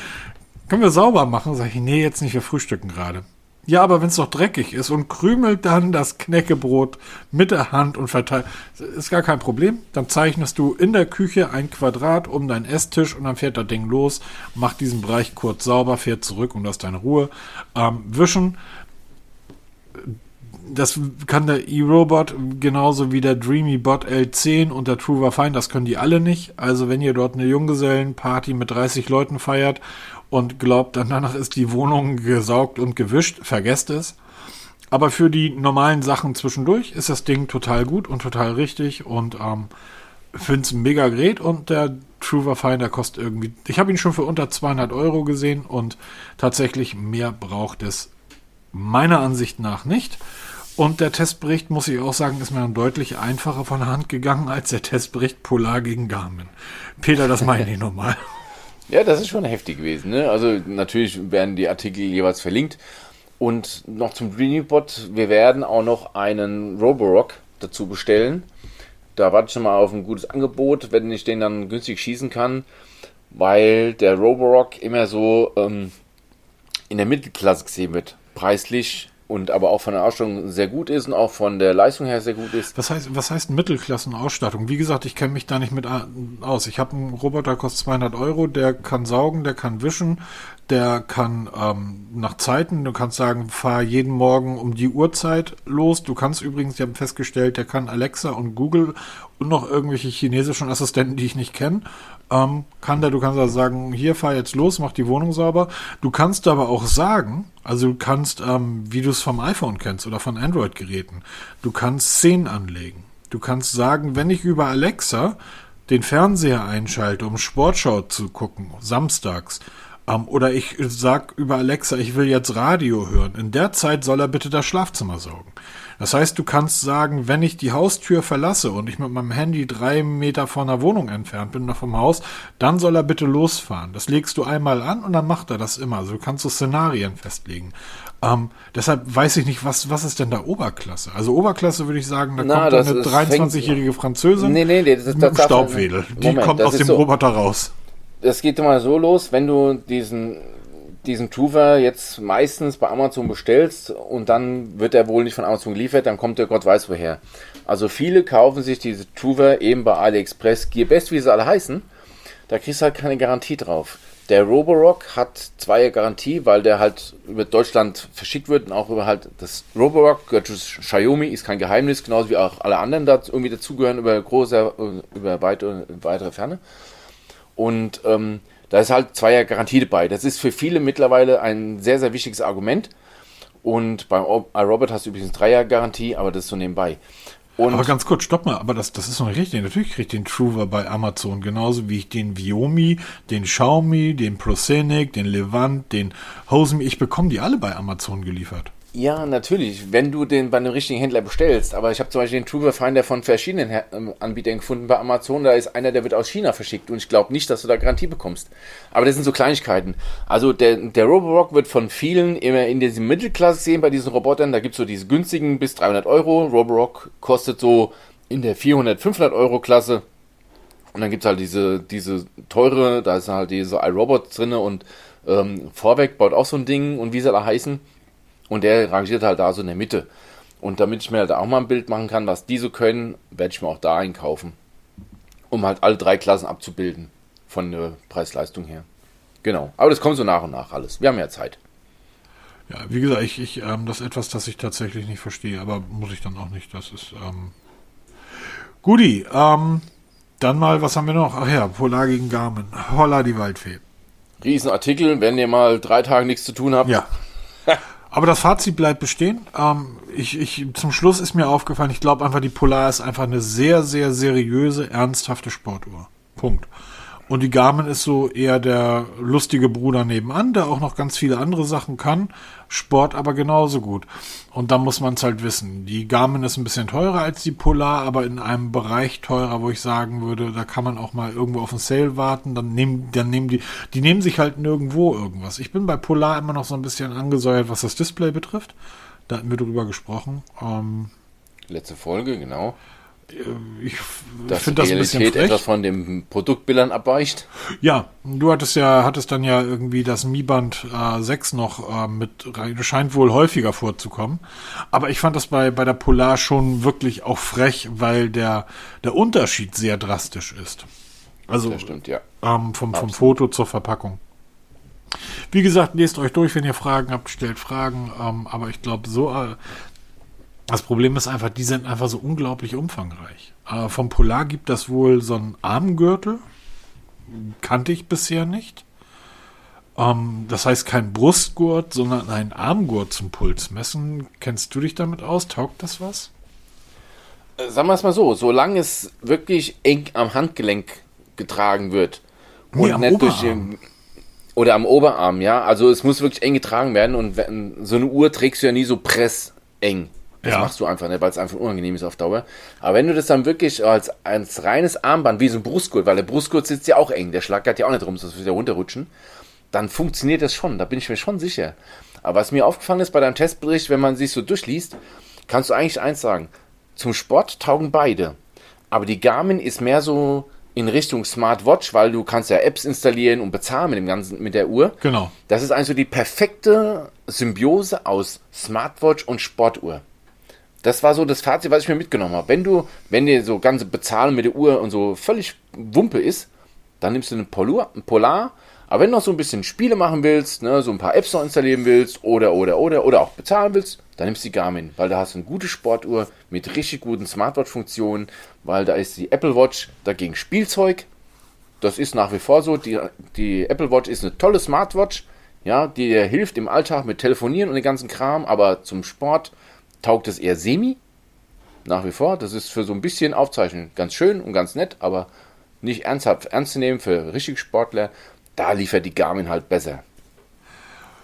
Können wir sauber machen? Sag ich, nee, jetzt nicht, wir frühstücken gerade. Ja, aber wenn es doch dreckig ist und krümelt dann das Knäckebrot mit der Hand und verteilt, ist gar kein Problem. Dann zeichnest du in der Küche ein Quadrat um deinen Esstisch und dann fährt das Ding los, macht diesen Bereich kurz sauber, fährt zurück und hast deine Ruhe. Ähm, wischen, das kann der E-Robot genauso wie der Dreamy Bot L10 und der Truva Fine, das können die alle nicht. Also wenn ihr dort eine Junggesellenparty mit 30 Leuten feiert und glaubt, danach ist die Wohnung gesaugt und gewischt, vergesst es. Aber für die normalen Sachen zwischendurch ist das Ding total gut und total richtig und ähm, finde es mega great und der Truva Finder kostet irgendwie, ich habe ihn schon für unter 200 Euro gesehen und tatsächlich mehr braucht es meiner Ansicht nach nicht. Und der Testbericht, muss ich auch sagen, ist mir dann deutlich einfacher von der Hand gegangen als der Testbericht Polar gegen Garmin. Peter, das meine ich <laughs> nochmal. Ja, das ist schon heftig gewesen. Ne? Also natürlich werden die Artikel jeweils verlinkt. Und noch zum Dreamybot, wir werden auch noch einen Roborock dazu bestellen. Da warte ich schon mal auf ein gutes Angebot, wenn ich den dann günstig schießen kann, weil der Roborock immer so ähm, in der Mittelklasse gesehen wird. Preislich und aber auch von der Ausstattung sehr gut ist und auch von der Leistung her sehr gut ist. Was heißt, was heißt Mittelklassenausstattung? Wie gesagt, ich kenne mich da nicht mit aus. Ich habe einen Roboter, kostet 200 Euro, der kann saugen, der kann wischen, der kann ähm, nach Zeiten, du kannst sagen, fahr jeden Morgen um die Uhrzeit los. Du kannst übrigens, die haben festgestellt, der kann Alexa und Google und noch irgendwelche chinesischen Assistenten, die ich nicht kenne, ähm, kann der, du kannst also sagen, hier fahr jetzt los, mach die Wohnung sauber. Du kannst aber auch sagen, also du kannst, ähm, wie du es vom iPhone kennst oder von Android-Geräten, du kannst Szenen anlegen. Du kannst sagen, wenn ich über Alexa den Fernseher einschalte, um Sportschau zu gucken, samstags, ähm, oder ich sag über Alexa, ich will jetzt Radio hören, in der Zeit soll er bitte das Schlafzimmer saugen. Das heißt, du kannst sagen, wenn ich die Haustür verlasse und ich mit meinem Handy drei Meter von der Wohnung entfernt bin, noch vom Haus, dann soll er bitte losfahren. Das legst du einmal an und dann macht er das immer. Also du kannst so Szenarien festlegen. Ähm, deshalb weiß ich nicht, was, was ist denn da Oberklasse? Also Oberklasse würde ich sagen, da Na, kommt eine 23-jährige Französin nee, nee, nee, das, mit einem Staubwedel. Die Moment, kommt aus dem so, Roboter raus. Das geht immer so los, wenn du diesen diesen Tuver jetzt meistens bei Amazon bestellst und dann wird er wohl nicht von Amazon geliefert, dann kommt der Gott weiß woher. Also viele kaufen sich diese Tuver eben bei AliExpress, Gearbest, wie sie alle heißen, da kriegst du halt keine Garantie drauf. Der Roborock hat zwei Garantie, weil der halt über Deutschland verschickt wird und auch über halt das Roborock gehört zu Xiaomi, ist kein Geheimnis, genauso wie auch alle anderen da irgendwie dazugehören über große, über weite, weitere Ferne. Und ähm, da ist halt zwei Jahre Garantie dabei. Das ist für viele mittlerweile ein sehr, sehr wichtiges Argument. Und beim iRobot hast du übrigens drei Jahre Garantie, aber das ist so nebenbei. Und aber ganz kurz, stopp mal, aber das, das ist noch nicht richtig. Natürlich kriege ich den Truver bei Amazon, genauso wie ich den Viomi, den Xiaomi, den Prosenic, den Levant, den Hosemi, ich bekomme die alle bei Amazon geliefert. Ja, natürlich, wenn du den bei einem richtigen Händler bestellst. Aber ich habe zum Beispiel den Trooper Finder von verschiedenen ähm, Anbietern gefunden bei Amazon. Da ist einer, der wird aus China verschickt und ich glaube nicht, dass du da Garantie bekommst. Aber das sind so Kleinigkeiten. Also der, der Roborock wird von vielen immer in dieser Mittelklasse sehen bei diesen Robotern. Da gibt es so diese günstigen bis 300 Euro. Roborock kostet so in der 400, 500 Euro Klasse. Und dann gibt es halt diese, diese teure, da ist halt diese iRobot drinne und ähm, Vorweg baut auch so ein Ding und wie sie da heißen. Und der rangiert halt da so in der Mitte. Und damit ich mir halt auch mal ein Bild machen kann, was die so können, werde ich mir auch da einkaufen. Um halt alle drei Klassen abzubilden. Von der Preis-Leistung her. Genau. Aber das kommt so nach und nach alles. Wir haben ja Zeit. Ja, wie gesagt, ich, ich ähm, das ist etwas, das ich tatsächlich nicht verstehe, aber muss ich dann auch nicht. Das ist ähm, Guti. Ähm, dann mal, was haben wir noch? Ach ja, Polar gegen Garmin. Holla die Waldfee. Riesenartikel, wenn ihr mal drei Tage nichts zu tun habt. Ja. <laughs> Aber das Fazit bleibt bestehen. Ähm, ich, ich, zum Schluss ist mir aufgefallen, ich glaube einfach, die Polar ist einfach eine sehr, sehr seriöse, ernsthafte Sportuhr. Punkt. Und die Garmin ist so eher der lustige Bruder nebenan, der auch noch ganz viele andere Sachen kann. Sport aber genauso gut. Und da muss man es halt wissen. Die Garmin ist ein bisschen teurer als die Polar, aber in einem Bereich teurer, wo ich sagen würde, da kann man auch mal irgendwo auf ein Sale warten. Dann nehmen, dann nehmen die, die nehmen sich halt nirgendwo irgendwas. Ich bin bei Polar immer noch so ein bisschen angesäuert, was das Display betrifft. Da hatten wir drüber gesprochen. Ähm, Letzte Folge, genau. Äh, ich, Dass ich finde das ein bisschen frech. etwas von den Produktbildern abweicht. Ja, du hattest ja, hattest dann ja irgendwie das Mi Band äh, 6 noch äh, mit rein, scheint wohl häufiger vorzukommen. Aber ich fand das bei, bei der Polar schon wirklich auch frech, weil der, der Unterschied sehr drastisch ist. Also stimmt, ja. ähm, vom, vom Foto zur Verpackung. Wie gesagt, lest euch durch, wenn ihr Fragen habt, stellt Fragen. Ähm, aber ich glaube, so, äh, das Problem ist einfach, die sind einfach so unglaublich umfangreich. Äh, vom Polar gibt das wohl so einen Armgürtel. Kannte ich bisher nicht. Ähm, das heißt kein Brustgurt, sondern ein Armgurt zum Pulsmessen. Kennst du dich damit aus? Taugt das was? Äh, sagen wir es mal so, solange es wirklich eng am Handgelenk getragen wird nee, und nicht durch den, oder am Oberarm, ja. Also es muss wirklich eng getragen werden und wenn, so eine Uhr trägst du ja nie so presseng. Das ja. machst du einfach nicht, weil es einfach unangenehm ist auf Dauer. Aber wenn du das dann wirklich als, als reines Armband, wie so ein Brustgurt, weil der Brustgurt sitzt ja auch eng, der schlagert ja auch nicht rum, sonst wird ja runterrutschen, dann funktioniert das schon, da bin ich mir schon sicher. Aber was mir aufgefallen ist bei deinem Testbericht, wenn man sich so durchliest, kannst du eigentlich eins sagen. Zum Sport taugen beide. Aber die Garmin ist mehr so in Richtung Smartwatch, weil du kannst ja Apps installieren und bezahlen mit dem ganzen mit der Uhr. Genau. Das ist also die perfekte Symbiose aus Smartwatch und Sportuhr. Das war so das Fazit, was ich mir mitgenommen habe. Wenn du, wenn dir so ganze Bezahlen mit der Uhr und so völlig Wumpe ist, dann nimmst du einen Polar, einen Polar. Aber wenn du noch so ein bisschen Spiele machen willst, ne, so ein paar Apps noch installieren willst oder, oder, oder, oder auch bezahlen willst, dann nimmst du die Garmin, weil da hast du eine gute Sportuhr mit richtig guten Smartwatch-Funktionen, weil da ist die Apple Watch dagegen Spielzeug. Das ist nach wie vor so. Die, die Apple Watch ist eine tolle Smartwatch, ja, die dir hilft im Alltag mit Telefonieren und den ganzen Kram, aber zum Sport taugt es eher semi. Nach wie vor. Das ist für so ein bisschen Aufzeichnen ganz schön und ganz nett, aber nicht ernsthaft ernst zu nehmen für richtig Sportler. Da liefert die Garmin halt besser.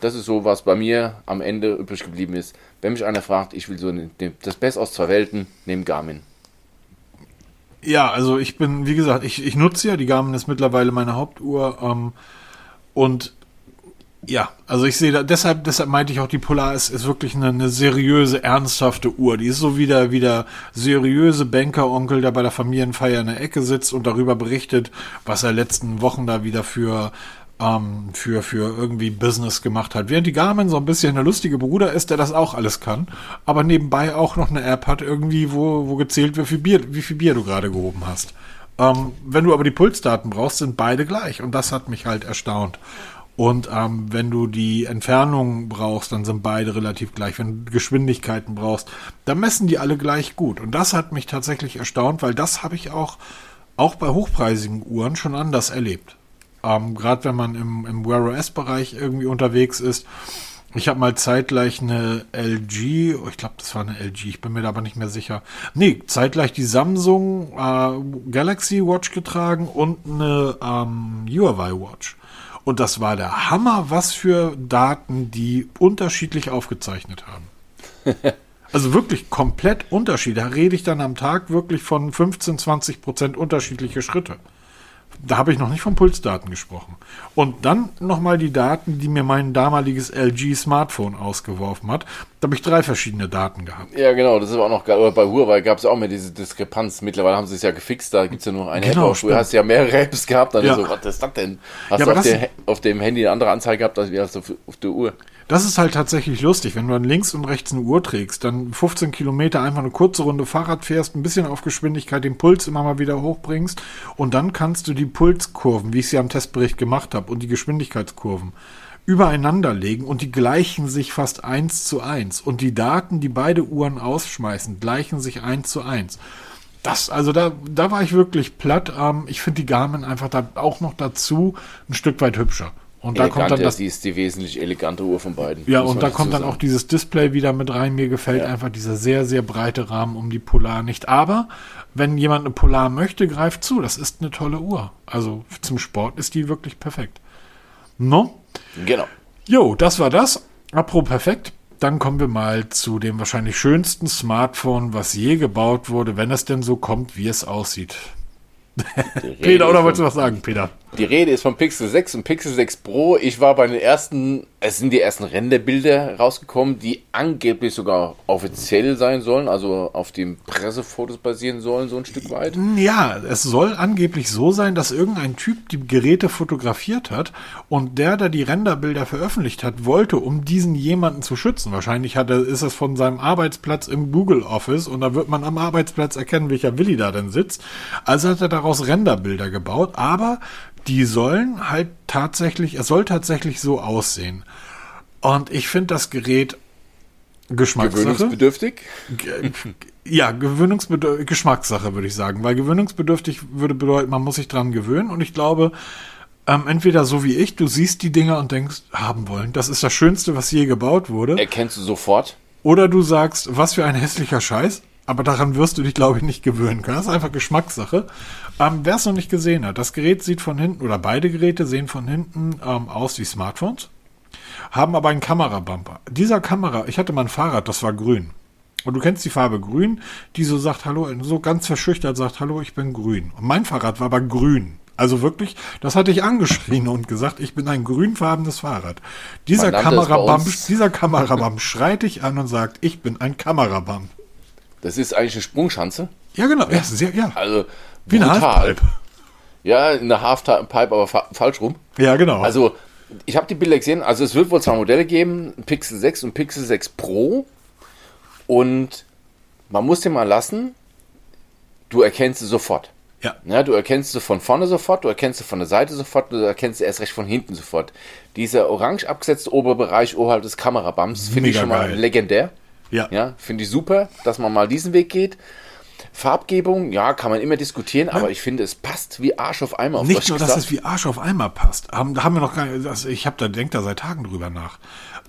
Das ist so, was bei mir am Ende übrig geblieben ist. Wenn mich einer fragt, ich will so das Beste aus zwei Welten, nehme Garmin. Ja, also ich bin, wie gesagt, ich, ich nutze ja, die Garmin ist mittlerweile meine Hauptuhr. Ähm, und ja, also ich sehe da, deshalb, deshalb meinte ich auch, die Polar ist, ist wirklich eine, eine seriöse, ernsthafte Uhr. Die ist so wie der, seriöse Bankeronkel, der bei der Familienfeier in der Ecke sitzt und darüber berichtet, was er letzten Wochen da wieder für, ähm, für, für irgendwie Business gemacht hat. Während die Garmin so ein bisschen der lustige Bruder ist, der das auch alles kann, aber nebenbei auch noch eine App hat, irgendwie, wo, wo gezählt wird, wie viel Bier, wie viel Bier du gerade gehoben hast. Ähm, wenn du aber die Pulsdaten brauchst, sind beide gleich. Und das hat mich halt erstaunt. Und ähm, wenn du die Entfernung brauchst, dann sind beide relativ gleich. Wenn du Geschwindigkeiten brauchst, dann messen die alle gleich gut. Und das hat mich tatsächlich erstaunt, weil das habe ich auch, auch bei hochpreisigen Uhren schon anders erlebt. Ähm, Gerade wenn man im, im Wear OS-Bereich irgendwie unterwegs ist. Ich habe mal zeitgleich eine LG, oh, ich glaube, das war eine LG, ich bin mir da aber nicht mehr sicher. Nee, zeitgleich die Samsung äh, Galaxy Watch getragen und eine ähm, Huawei Watch. Und das war der Hammer, was für Daten die unterschiedlich aufgezeichnet haben. <laughs> Also wirklich komplett Unterschied. Da rede ich dann am Tag wirklich von 15, 20 Prozent unterschiedliche Schritte. Da habe ich noch nicht von Pulsdaten gesprochen. Und dann nochmal die Daten, die mir mein damaliges LG-Smartphone ausgeworfen hat. Da habe ich drei verschiedene Daten gehabt. Ja, genau, das ist auch noch geil. Oder bei Huawei gab es auch mehr diese Diskrepanz. Mittlerweile haben sie es ja gefixt, da gibt es ja nur eine genau, App. Du hast ja mehrere Apps gehabt, dann ja. so, was ist das denn? Hast ja, du auf, der, auf, dem Handy eine andere Anzeige gehabt, als auf, auf der Uhr? Das ist halt tatsächlich lustig, wenn du dann links und rechts eine Uhr trägst, dann 15 Kilometer einfach eine kurze Runde Fahrrad fährst, ein bisschen auf Geschwindigkeit den Puls immer mal wieder hochbringst und dann kannst du die Pulskurven, wie ich sie am Testbericht gemacht habe, und die Geschwindigkeitskurven übereinander legen und die gleichen sich fast eins zu eins. Und die Daten, die beide Uhren ausschmeißen, gleichen sich eins zu eins. Das, also da, da war ich wirklich platt. Ähm, ich finde die Garmin einfach da auch noch dazu ein Stück weit hübscher. Und da kommt dann das. Die ist die wesentlich elegante Uhr von beiden. Ja, und da kommt dann auch dieses Display wieder mit rein. Mir gefällt ja. einfach dieser sehr, sehr breite Rahmen um die Polar nicht. Aber wenn jemand eine Polar möchte, greift zu. Das ist eine tolle Uhr. Also zum Sport ist die wirklich perfekt. No? Genau. Jo, das war das. Apropos perfekt. Dann kommen wir mal zu dem wahrscheinlich schönsten Smartphone, was je gebaut wurde, wenn es denn so kommt, wie es aussieht. <laughs> Peter, oder wolltest du was sagen, Peter? Die Rede ist von Pixel 6 und Pixel 6 Pro. Ich war bei den ersten, es sind die ersten Renderbilder rausgekommen, die angeblich sogar offiziell sein sollen, also auf den Pressefotos basieren sollen, so ein Stück weit. Ja, es soll angeblich so sein, dass irgendein Typ die Geräte fotografiert hat und der, der die Renderbilder veröffentlicht hat, wollte, um diesen jemanden zu schützen. Wahrscheinlich hat er, ist es von seinem Arbeitsplatz im Google Office und da wird man am Arbeitsplatz erkennen, welcher Willi da denn sitzt. Also hat er daraus Renderbilder gebaut, aber die sollen halt tatsächlich, es soll tatsächlich so aussehen. Und ich finde das Gerät Geschmackssache. Gewöhnungsbedürftig? Ja, gewöhnungsbedürftig, Geschmackssache würde ich sagen, weil gewöhnungsbedürftig würde bedeuten, man muss sich dran gewöhnen und ich glaube, ähm, entweder so wie ich, du siehst die Dinger und denkst, haben wollen, das ist das Schönste, was je gebaut wurde. Erkennst du sofort? Oder du sagst, was für ein hässlicher Scheiß, aber daran wirst du dich, glaube ich, nicht gewöhnen können. Das ist einfach Geschmackssache. Ähm, Wer es noch nicht gesehen hat, das Gerät sieht von hinten, oder beide Geräte sehen von hinten ähm, aus wie Smartphones, haben aber einen Kamerabumper. Dieser Kamera, ich hatte mal ein Fahrrad, das war grün. Und du kennst die Farbe grün, die so sagt, hallo, so ganz verschüchtert sagt, hallo, ich bin grün. Und mein Fahrrad war aber grün. Also wirklich, das hatte ich angeschrien und gesagt, ich bin ein grünfarbenes Fahrrad. Dieser Kamerabump, dieser Kamerabump schreit dich an und sagt, ich bin ein Kamerabump. Das ist eigentlich eine Sprungschanze. Ja, genau. Ja, sehr, ja. Also Wie eine Halfpipe. Ja, eine Halfpipe, aber fa falsch rum. Ja, genau. Also ich habe die Bilder gesehen. Also es wird wohl zwei Modelle geben, Pixel 6 und Pixel 6 Pro. Und man muss dir mal lassen, du erkennst sie sofort. Ja. ja. Du erkennst sie von vorne sofort, du erkennst sie von der Seite sofort, du erkennst sie erst recht von hinten sofort. Dieser orange abgesetzte Oberbereich oberhalb des Kamerabums finde ich schon mal geil. legendär. Ja. Ja, finde ich super, dass man mal diesen Weg geht. Farbgebung, ja, kann man immer diskutieren, aber ich finde, es passt wie Arsch auf Eimer. Auf Nicht nur, dass es wie Arsch auf Eimer passt. Ähm, da haben wir noch gar nicht, das, ich habe da denkt da seit Tagen drüber nach.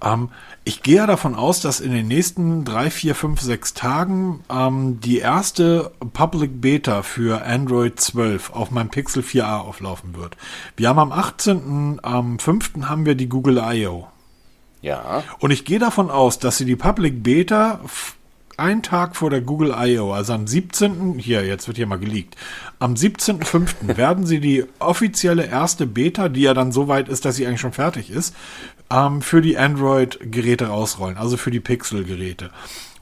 Ähm, ich gehe ja davon aus, dass in den nächsten drei, vier, fünf, sechs Tagen ähm, die erste Public Beta für Android 12 auf meinem Pixel 4a auflaufen wird. Wir haben am 18., am 5. haben wir die Google I.O. Ja, Und ich gehe davon aus, dass sie die Public Beta einen Tag vor der Google I.O., also am 17., hier, jetzt wird hier mal geleakt, am 17.05. <laughs> werden sie die offizielle erste Beta, die ja dann so weit ist, dass sie eigentlich schon fertig ist, ähm, für die Android-Geräte rausrollen, also für die Pixel-Geräte.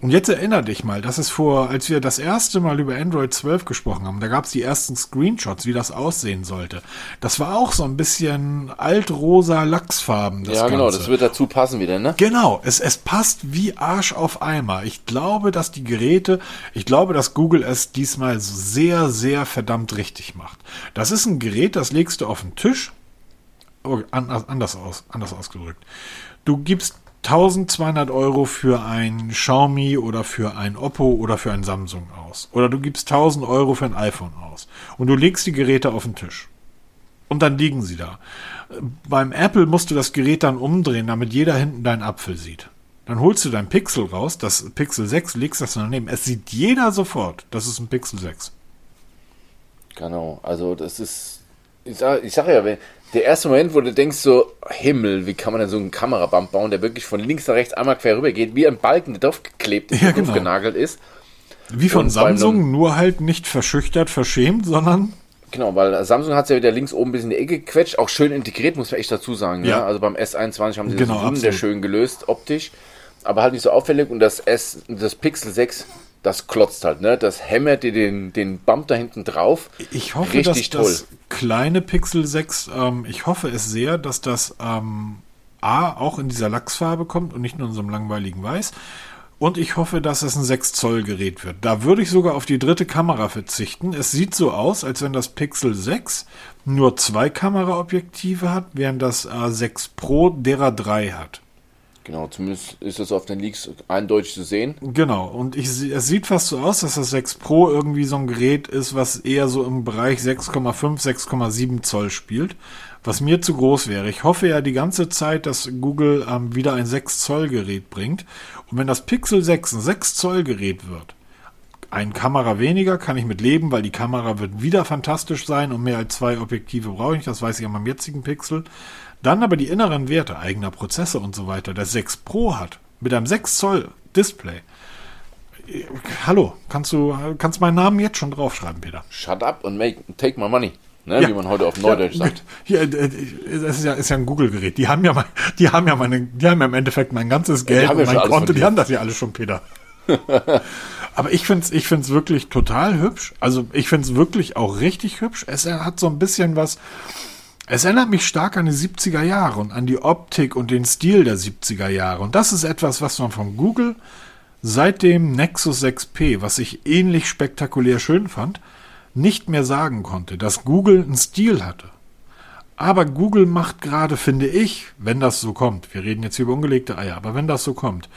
Und jetzt erinnere dich mal, das ist vor, als wir das erste Mal über Android 12 gesprochen haben, da gab es die ersten Screenshots, wie das aussehen sollte. Das war auch so ein bisschen altrosa Lachsfarben. Ja, genau, Ganze. das wird dazu passen wieder, ne? Genau, es, es passt wie Arsch auf Eimer. Ich glaube, dass die Geräte, ich glaube, dass Google es diesmal so sehr, sehr verdammt richtig macht. Das ist ein Gerät, das legst du auf den Tisch. Oh, an, anders aus, anders ausgedrückt. Du gibst 1200 Euro für ein Xiaomi oder für ein Oppo oder für ein Samsung aus. Oder du gibst 1000 Euro für ein iPhone aus. Und du legst die Geräte auf den Tisch. Und dann liegen sie da. Beim Apple musst du das Gerät dann umdrehen, damit jeder hinten deinen Apfel sieht. Dann holst du dein Pixel raus, das Pixel 6, legst das daneben. Es sieht jeder sofort, das ist ein Pixel 6. Genau, also das ist, ich sag, ich sag ja, wenn, der erste Moment, wo du denkst so, Himmel, wie kann man denn so einen Kameraband bauen, der wirklich von links nach rechts einmal quer rüber geht, wie ein Balken, der draufgeklebt Ja, genau. genagelt ist. Wie von Und Samsung, nur halt nicht verschüchtert, verschämt, sondern Genau, weil Samsung hat es ja wieder links oben bis in die Ecke gequetscht, auch schön integriert, muss man echt dazu sagen. Ja. Ja. Also beim S21 haben sie Genau, das wunderschön gelöst, optisch, aber halt nicht so auffällig und das S, das Pixel 6, das klotzt halt, ne? Das hämmert dir den, den Bump da hinten drauf. ich hoffe, Richtig dass das kleine Pixel 6, ähm, ich hoffe es sehr, dass das ähm, A auch in dieser Lachsfarbe kommt und nicht nur in so einem langweiligen Weiß. Und ich hoffe, dass es ein 6 Zoll Gerät wird. Da würde ich sogar auf die dritte Kamera verzichten. Es sieht so aus, als wenn das Pixel 6 nur zwei Kameraobjektive hat, während das A6 Pro derer drei hat. Genau, zumindest ist das auf den Leaks eindeutig zu sehen. Genau, und ich, es sieht fast so aus, dass das 6 Pro irgendwie so ein Gerät ist, was eher so im Bereich 6,5, 6,7 Zoll spielt, was mir zu groß wäre. Ich hoffe ja die ganze Zeit, dass Google ähm, wieder ein 6 Zoll Gerät bringt. Und wenn das Pixel 6 ein 6 Zoll Gerät wird, Ein Kamera weniger kann ich mit leben, weil die Kamera wird wieder fantastisch sein und mehr als zwei Objektive brauche ich nicht, das weiß ich an meinem jetzigen Pixel. Dann aber die inneren Werte, eigener Prozessor und so weiter, der 6 Pro hat, mit einem 6 Zoll Display. Hallo, kannst du kannst meinen Namen jetzt schon draufschreiben, Peter? Shut up and make, take my money. Ne, ja. wie man heute auf Neudeutsch ja, sagt. Äh, es ist ja, ist ja ein Google-Gerät. Die haben ja, mein, die haben ja meine, die haben ja im Endeffekt mein ganzes Geld und mein Konto. Die haben das ja alles schon, Peter. <laughs> Aber ich finde es ich find's wirklich total hübsch. Also ich finde es wirklich auch richtig hübsch. Es hat so ein bisschen was. Es erinnert mich stark an die 70er Jahre und an die Optik und den Stil der 70er Jahre. Und das ist etwas, was man von Google seit dem Nexus 6P, was ich ähnlich spektakulär schön fand, nicht mehr sagen konnte, dass Google einen Stil hatte. Aber Google macht gerade, finde ich, wenn das so kommt, wir reden jetzt über ungelegte Eier, aber wenn das so kommt,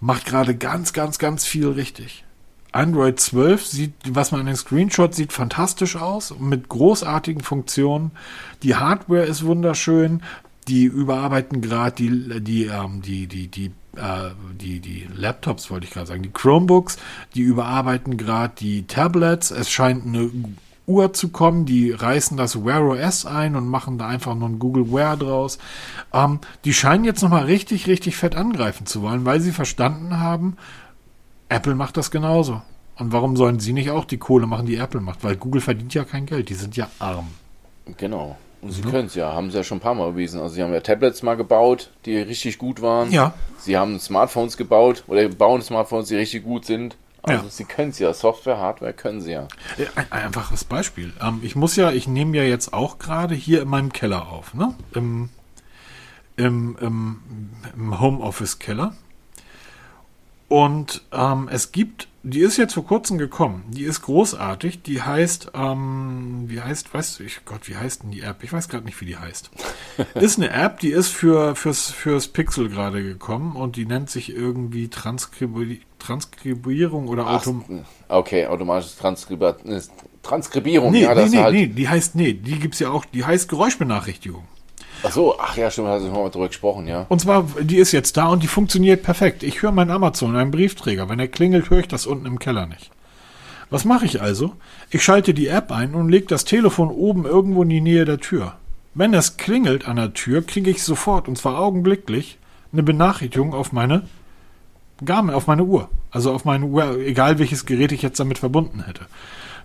macht gerade ganz, ganz, ganz viel richtig. Android 12 sieht, was man in den Screenshots sieht, fantastisch aus, mit großartigen Funktionen. Die Hardware ist wunderschön. Die überarbeiten gerade die, die, ähm, die, die, die äh, die, die Laptops, wollte ich gerade sagen, die Chromebooks, die überarbeiten gerade die Tablets. Es scheint eine Uhr zu kommen, die reißen das Wear OS ein und machen da einfach nur ein Google Wear draus. Ähm, die scheinen jetzt nochmal richtig, richtig fett angreifen zu wollen, weil sie verstanden haben, Apple macht das genauso. Und warum sollen sie nicht auch die Kohle machen, die Apple macht? Weil Google verdient ja kein Geld, die sind ja arm. Genau. Und sie mhm. können es ja, haben sie ja schon ein paar Mal bewiesen. Also sie haben ja Tablets mal gebaut, die richtig gut waren. Ja. Sie haben Smartphones gebaut oder bauen Smartphones, die richtig gut sind. Also ja. sie können es ja, Software, Hardware können sie ja. Ein einfaches Beispiel. Ähm, ich muss ja, ich nehme ja jetzt auch gerade hier in meinem Keller auf, ne? Im, im, im, im Homeoffice-Keller. Und ähm, es gibt, die ist jetzt vor kurzem gekommen. Die ist großartig. Die heißt, ähm, wie heißt, weißt du, ich Gott, wie heißt denn die App? Ich weiß gerade nicht, wie die heißt. <laughs> ist eine App, die ist für fürs fürs Pixel gerade gekommen und die nennt sich irgendwie Transkribi Transkribierung oder Autom Okay, automatische Transkribi Transkribierung. Nee, ja, nee, nee, halt nee, die heißt nee, die gibt's ja auch. Die heißt Geräuschbenachrichtigung. Ach so, ach ja, stimmt, hast du mal drüber gesprochen, ja. Und zwar, die ist jetzt da und die funktioniert perfekt. Ich höre meinen Amazon, einen Briefträger. Wenn er klingelt, höre ich das unten im Keller nicht. Was mache ich also? Ich schalte die App ein und lege das Telefon oben irgendwo in die Nähe der Tür. Wenn es klingelt an der Tür, kriege ich sofort, und zwar augenblicklich, eine Benachrichtigung auf meine Garmin, auf meine Uhr. Also auf meine Uhr, egal welches Gerät ich jetzt damit verbunden hätte.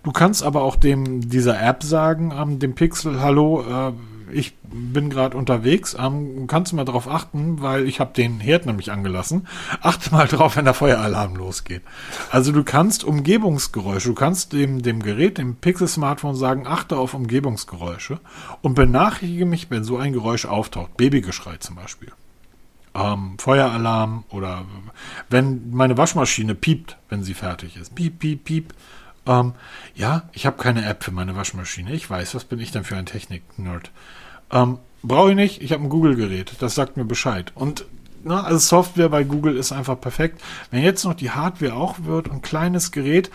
Du kannst aber auch dem dieser App sagen, ähm, dem Pixel, hallo, äh, ich bin gerade unterwegs. Ähm, kannst du mal darauf achten, weil ich habe den Herd nämlich angelassen. Achte mal drauf, wenn der Feueralarm losgeht. Also du kannst Umgebungsgeräusche, du kannst dem, dem Gerät, dem Pixel-Smartphone sagen, achte auf Umgebungsgeräusche und benachrichtige mich, wenn so ein Geräusch auftaucht. Babygeschrei zum Beispiel. Ähm, Feueralarm oder wenn meine Waschmaschine piept, wenn sie fertig ist. Piep, piep, piep. Ähm, ja, ich habe keine App für meine Waschmaschine. Ich weiß, was bin ich denn für ein Technik-Nerd? Ähm, Brauche ich nicht, ich habe ein Google-Gerät, das sagt mir Bescheid. Und na, also Software bei Google ist einfach perfekt. Wenn jetzt noch die Hardware auch wird, ein kleines Gerät,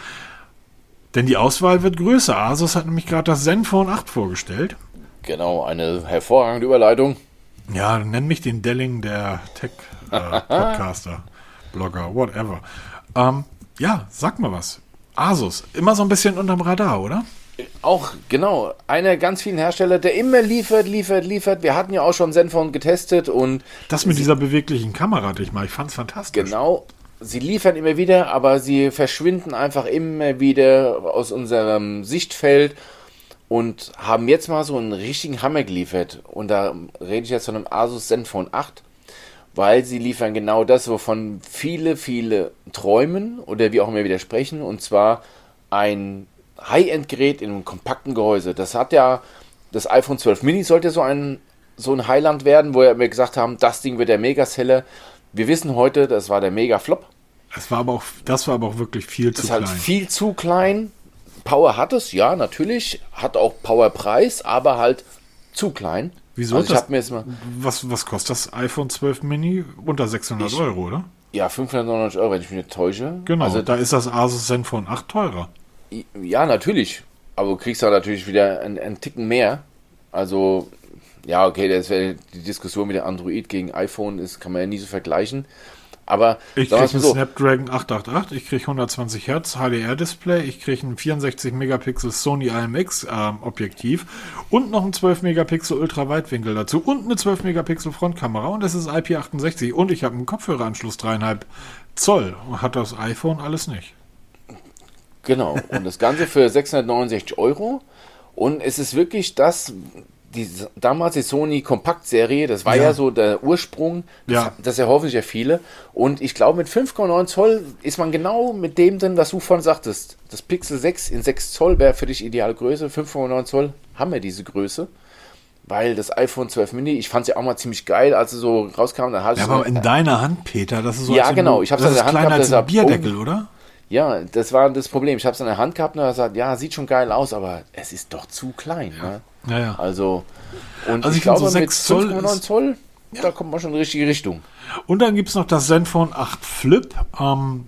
denn die Auswahl wird größer. Asus hat nämlich gerade das Zenfone 8 vorgestellt. Genau, eine hervorragende Überleitung. Ja, nenn mich den Delling der Tech-Podcaster, äh, <laughs> Blogger, whatever. Ähm, ja, sag mal was. Asus, immer so ein bisschen unterm Radar, oder? Auch, genau. Einer ganz vielen Hersteller, der immer liefert, liefert, liefert. Wir hatten ja auch schon Zenfone getestet und. Das mit dieser beweglichen Kamera hatte ich mal. Ich fand es fantastisch. Genau. Sie liefern immer wieder, aber sie verschwinden einfach immer wieder aus unserem Sichtfeld und haben jetzt mal so einen richtigen Hammer geliefert. Und da rede ich jetzt von einem Asus Zenfone 8, weil sie liefern genau das, wovon viele, viele träumen oder wie auch immer widersprechen, und zwar ein High-End-Gerät in einem kompakten Gehäuse. Das hat ja, das iPhone 12 Mini sollte so ein, so ein Highland werden, wo wir gesagt haben, das Ding wird der Mega-Seller. Wir wissen heute, das war der Mega-Flop. Das war aber auch, das war aber auch wirklich viel zu klein. Das ist halt viel zu klein. Power hat es, ja, natürlich. Hat auch Powerpreis, aber halt zu klein. Wieso? Also das, mir jetzt mal was, was kostet das iPhone 12 Mini? Unter 600 ich, Euro, oder? Ja, 599 Euro, wenn ich mich nicht täusche. Genau, also, da ist das Asus Zenfone 8 teurer. Ja, natürlich. Aber du kriegst da natürlich wieder einen, einen Ticken mehr. Also, ja, okay, das wäre die Diskussion mit der Android gegen iPhone, ist, kann man ja nie so vergleichen. Aber ich kriege einen so, Snapdragon 888, ich kriege 120 Hertz HDR-Display, ich kriege ein 64 Megapixel Sony IMX äh, Objektiv und noch ein 12 Megapixel Ultraweitwinkel dazu und eine 12 Megapixel Frontkamera und es ist IP68 und ich habe einen Kopfhöreranschluss 3,5 Zoll. Hat das iPhone alles nicht. Genau. Und das Ganze für 669 Euro. Und es ist wirklich das, die damals die Sony Kompaktserie, das war ja. ja, so der Ursprung, das, ja. das erhoffen sich ja viele. Und ich glaube, mit 5,9 Zoll ist man genau mit dem drin, was du vorhin sagtest. Das Pixel 6 in 6 Zoll wäre für dich ideale Größe. 5,9 Zoll haben wir diese Größe. Weil das iPhone 12 Mini, ich fand es ja auch mal ziemlich geil, als es so rauskam. Dann ja, aber in deiner Hand, Peter, das ist so. Ja, genau. Ich habe es in der Hand gehabt. Als ein Bierdeckel, oh, oder? Ja, das war das Problem. Ich habe es in der Hand gehabt und er sagt, ja, sieht schon geil aus, aber es ist doch zu klein. Ne? Ja, ja. Also, und also ich, ich glaube, so 6 Zoll, 5,9 Zoll, ja. da kommt man schon in die richtige Richtung. Und dann gibt es noch das Zenfone 8 Flip. Ähm,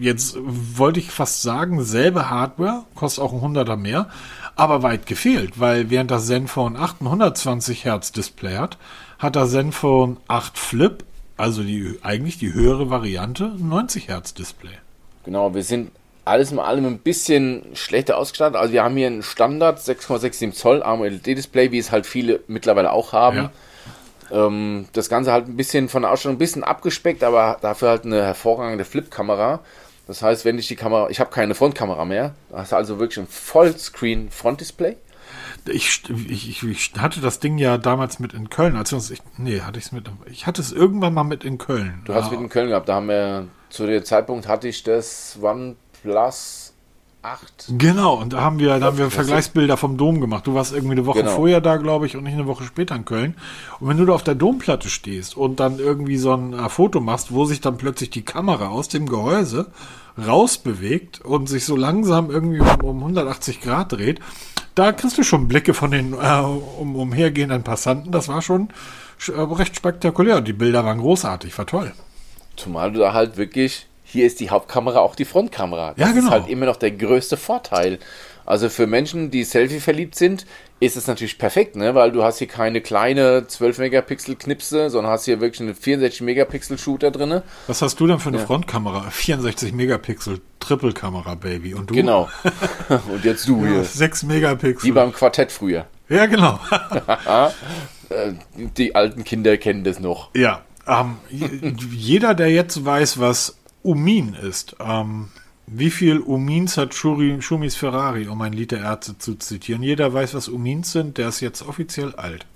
jetzt wollte ich fast sagen, selbe Hardware, kostet auch ein Hunderter mehr, aber weit gefehlt, weil während das Zenfone 8 ein 120 Hertz Display hat, hat das Zenfone 8 Flip, also die, eigentlich die höhere Variante, ein 90 Hertz Display. Genau, wir sind alles in allem ein bisschen schlechter ausgestattet. Also wir haben hier ein Standard 6,67 Zoll AMOLED-Display, wie es halt viele mittlerweile auch haben. Ja. Ähm, das Ganze halt ein bisschen von der Ausstattung ein bisschen abgespeckt, aber dafür halt eine hervorragende Flip-Kamera. Das heißt, wenn ich die Kamera, ich habe keine Frontkamera mehr, da hast du also wirklich ein Vollscreen-Frontdisplay. Ich, ich, ich, hatte das Ding ja damals mit in Köln, als wir uns, ich, nee, hatte ich es mit, ich hatte es irgendwann mal mit in Köln. Du hast es mit in Köln gehabt, da haben wir zu dem Zeitpunkt hatte ich das OnePlus 8. Genau, und da haben wir, da haben wir Vergleichsbilder vom Dom gemacht. Du warst irgendwie eine Woche genau. vorher da, glaube ich, und nicht eine Woche später in Köln. Und wenn du da auf der Domplatte stehst und dann irgendwie so ein äh, Foto machst, wo sich dann plötzlich die Kamera aus dem Gehäuse rausbewegt und sich so langsam irgendwie um, um 180 Grad dreht, da kriegst du schon Blicke von den äh, um, umhergehenden Passanten. Das war schon äh, recht spektakulär. Die Bilder waren großartig, war toll. Zumal du da halt wirklich, hier ist die Hauptkamera auch die Frontkamera. Das ja, genau. ist halt immer noch der größte Vorteil. Also für Menschen, die Selfie verliebt sind, ist es natürlich perfekt, ne? weil du hast hier keine kleine 12 Megapixel Knipse, sondern hast hier wirklich einen 64 Megapixel Shooter drin. Was hast du denn für eine ja. Frontkamera? 64 Megapixel Triple Kamera Baby und du? Genau. <laughs> und jetzt du hier. 6 Megapixel. Wie beim Quartett früher. Ja, genau. <laughs> die alten Kinder kennen das noch. Ja, ähm, jeder, der jetzt weiß, was Umin ist, ähm, wie viel Umins hat Schuri, Schumis Ferrari, um ein Lied der Ärzte zu zitieren? Jeder weiß, was Umins sind, der ist jetzt offiziell alt.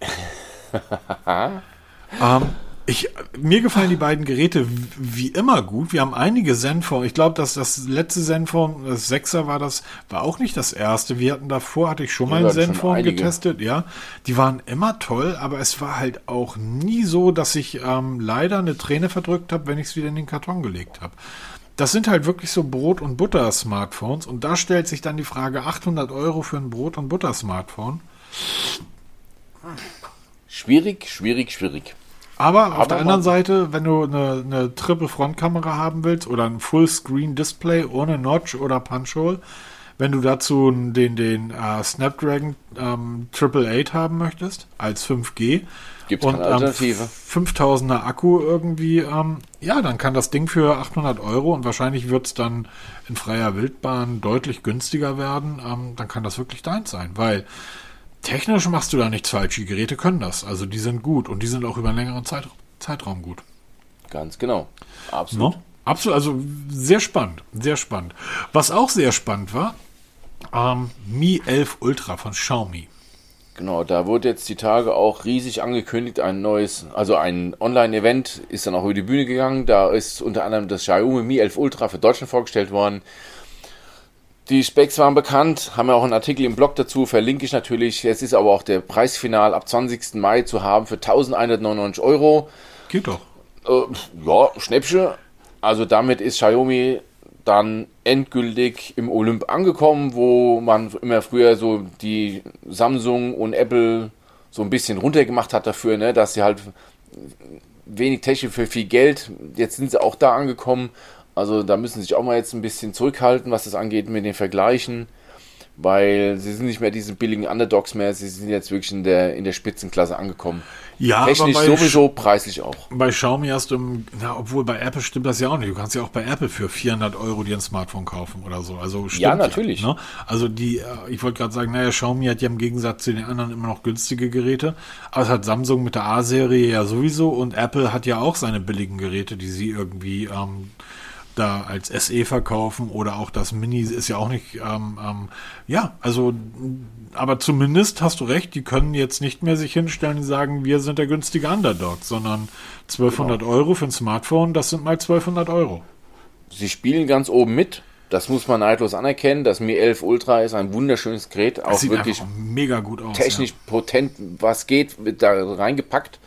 <laughs> ähm, ich, mir gefallen die beiden Geräte wie immer gut. Wir haben einige Zenfone. Ich glaube, dass das letzte Zenfone, das Sechser war das, war auch nicht das erste. Wir hatten davor, hatte ich schon mal ein Zenfone getestet. Ja, die waren immer toll, aber es war halt auch nie so, dass ich ähm, leider eine Träne verdrückt habe, wenn ich es wieder in den Karton gelegt habe. Das sind halt wirklich so Brot- und Butter-Smartphones. Und da stellt sich dann die Frage, 800 Euro für ein Brot- und Butter-Smartphone? Schwierig, schwierig, schwierig. Aber, Aber auf der anderen Seite, wenn du eine, eine Triple-Front-Kamera haben willst oder ein Full-Screen-Display ohne Notch oder Punch-Hole, wenn du dazu den, den uh, Snapdragon ähm, 888 haben möchtest, als 5G, Gibt und Alternative. Ähm, 5000er Akku irgendwie, ähm, ja, dann kann das Ding für 800 Euro und wahrscheinlich wird es dann in freier Wildbahn deutlich günstiger werden. Ähm, dann kann das wirklich deins sein, weil technisch machst du da nichts falsch. Die Geräte können das. Also die sind gut und die sind auch über einen längeren Zeit, Zeitraum gut. Ganz genau. Absolut. No? Absolut. Also sehr spannend. Sehr spannend. Was auch sehr spannend war, ähm, Mi 11 Ultra von Xiaomi. Genau, da wurde jetzt die Tage auch riesig angekündigt, ein neues, also ein Online-Event ist dann auch über die Bühne gegangen. Da ist unter anderem das Xiaomi Mi 11 Ultra für Deutschland vorgestellt worden. Die Specs waren bekannt, haben wir auch einen Artikel im Blog dazu, verlinke ich natürlich. Jetzt ist aber auch der Preisfinal ab 20. Mai zu haben für 1199 Euro. Geht doch. Äh, ja, Schnäppchen. Also damit ist Xiaomi dann endgültig im Olymp angekommen, wo man immer früher so die Samsung und Apple so ein bisschen runtergemacht hat dafür, ne, dass sie halt wenig Technik für viel Geld. Jetzt sind sie auch da angekommen also da müssen sie sich auch mal jetzt ein bisschen zurückhalten, was das angeht mit den Vergleichen. weil sie sind nicht mehr diese billigen Underdogs mehr, sie sind jetzt wirklich in der, in der Spitzenklasse angekommen. Ja, Technisch aber bei, sowieso, preislich auch. bei Xiaomi hast du, im, na, obwohl bei Apple stimmt das ja auch nicht. Du kannst ja auch bei Apple für 400 Euro dir ein Smartphone kaufen oder so. Also stimmt Ja, natürlich. ne? Also die, äh, ich wollte gerade sagen, naja, Xiaomi hat ja im Gegensatz zu den anderen immer noch günstige Geräte. Aber es hat Samsung mit der A-Serie ja sowieso und Apple hat ja auch seine billigen Geräte, die sie irgendwie ähm, da als SE verkaufen oder auch das Mini ist ja auch nicht, ähm, ähm, ja, also, aber zumindest hast du recht, die können jetzt nicht mehr sich hinstellen und sagen, wir sind der günstige Underdog, sondern 1200 Euro für ein Smartphone, das sind mal 1200 Euro. Sie spielen ganz oben mit. Das muss man neidlos anerkennen. Das Mi 11 Ultra ist ein wunderschönes Gerät, Das auch sieht wirklich einfach mega gut aus. technisch potent, was geht, wird da reingepackt.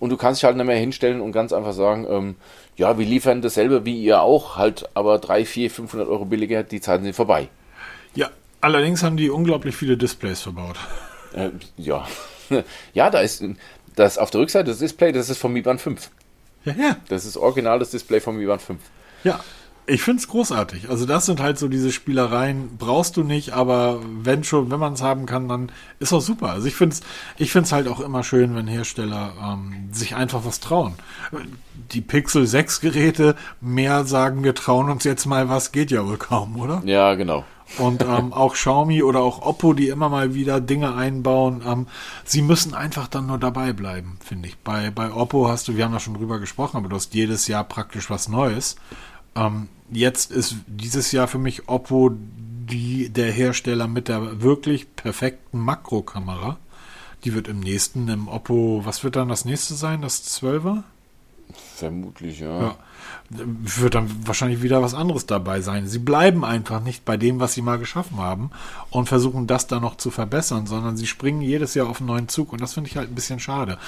Und du kannst dich halt nicht mehr hinstellen und ganz einfach sagen, ähm, ja, wir liefern dasselbe wie ihr auch, halt aber 3, 4, 500 Euro billiger, die Zeiten sind vorbei. Ja. allerdings haben die unglaublich viele Displays verbaut. Äh, ja. <laughs> ja, da ist das auf der Rückseite das Display, das ist vom Mi Band 5. Ja, ja. Das ist original das Display vom Mi Band 5. Ja, ich find's großartig. Also das sind halt so diese Spielereien, brauchst du nicht, aber wenn schon, wenn man es haben kann, dann ist auch super. Also ich find's, ich find's halt auch immer schön, wenn Hersteller ähm, sich einfach was trauen. Die Pixel 6 Geräte mehr sagen, wir trauen uns jetzt mal was, geht ja wohl kaum, oder? Ja, genau. Und ähm, auch Xiaomi oder auch Oppo, die immer mal wieder Dinge einbauen, ähm, sie müssen einfach dann nur dabei bleiben, finde ich. Bei, bei Oppo hast du, wir haben da schon drüber gesprochen, aber du hast jedes Jahr praktisch was Neues. Ähm, jetzt ist dieses Jahr für mich Oppo die, der Hersteller mit der wirklich perfekten Makrokamera. Die wird im nächsten, im Oppo, was wird dann das nächste sein? Das 12er? Vermutlich, ja. Ja. Wird dann wahrscheinlich wieder was anderes dabei sein. Sie bleiben einfach nicht bei dem, was sie mal geschaffen haben und versuchen das dann noch zu verbessern, sondern sie springen jedes Jahr auf einen neuen Zug und das finde ich halt ein bisschen schade.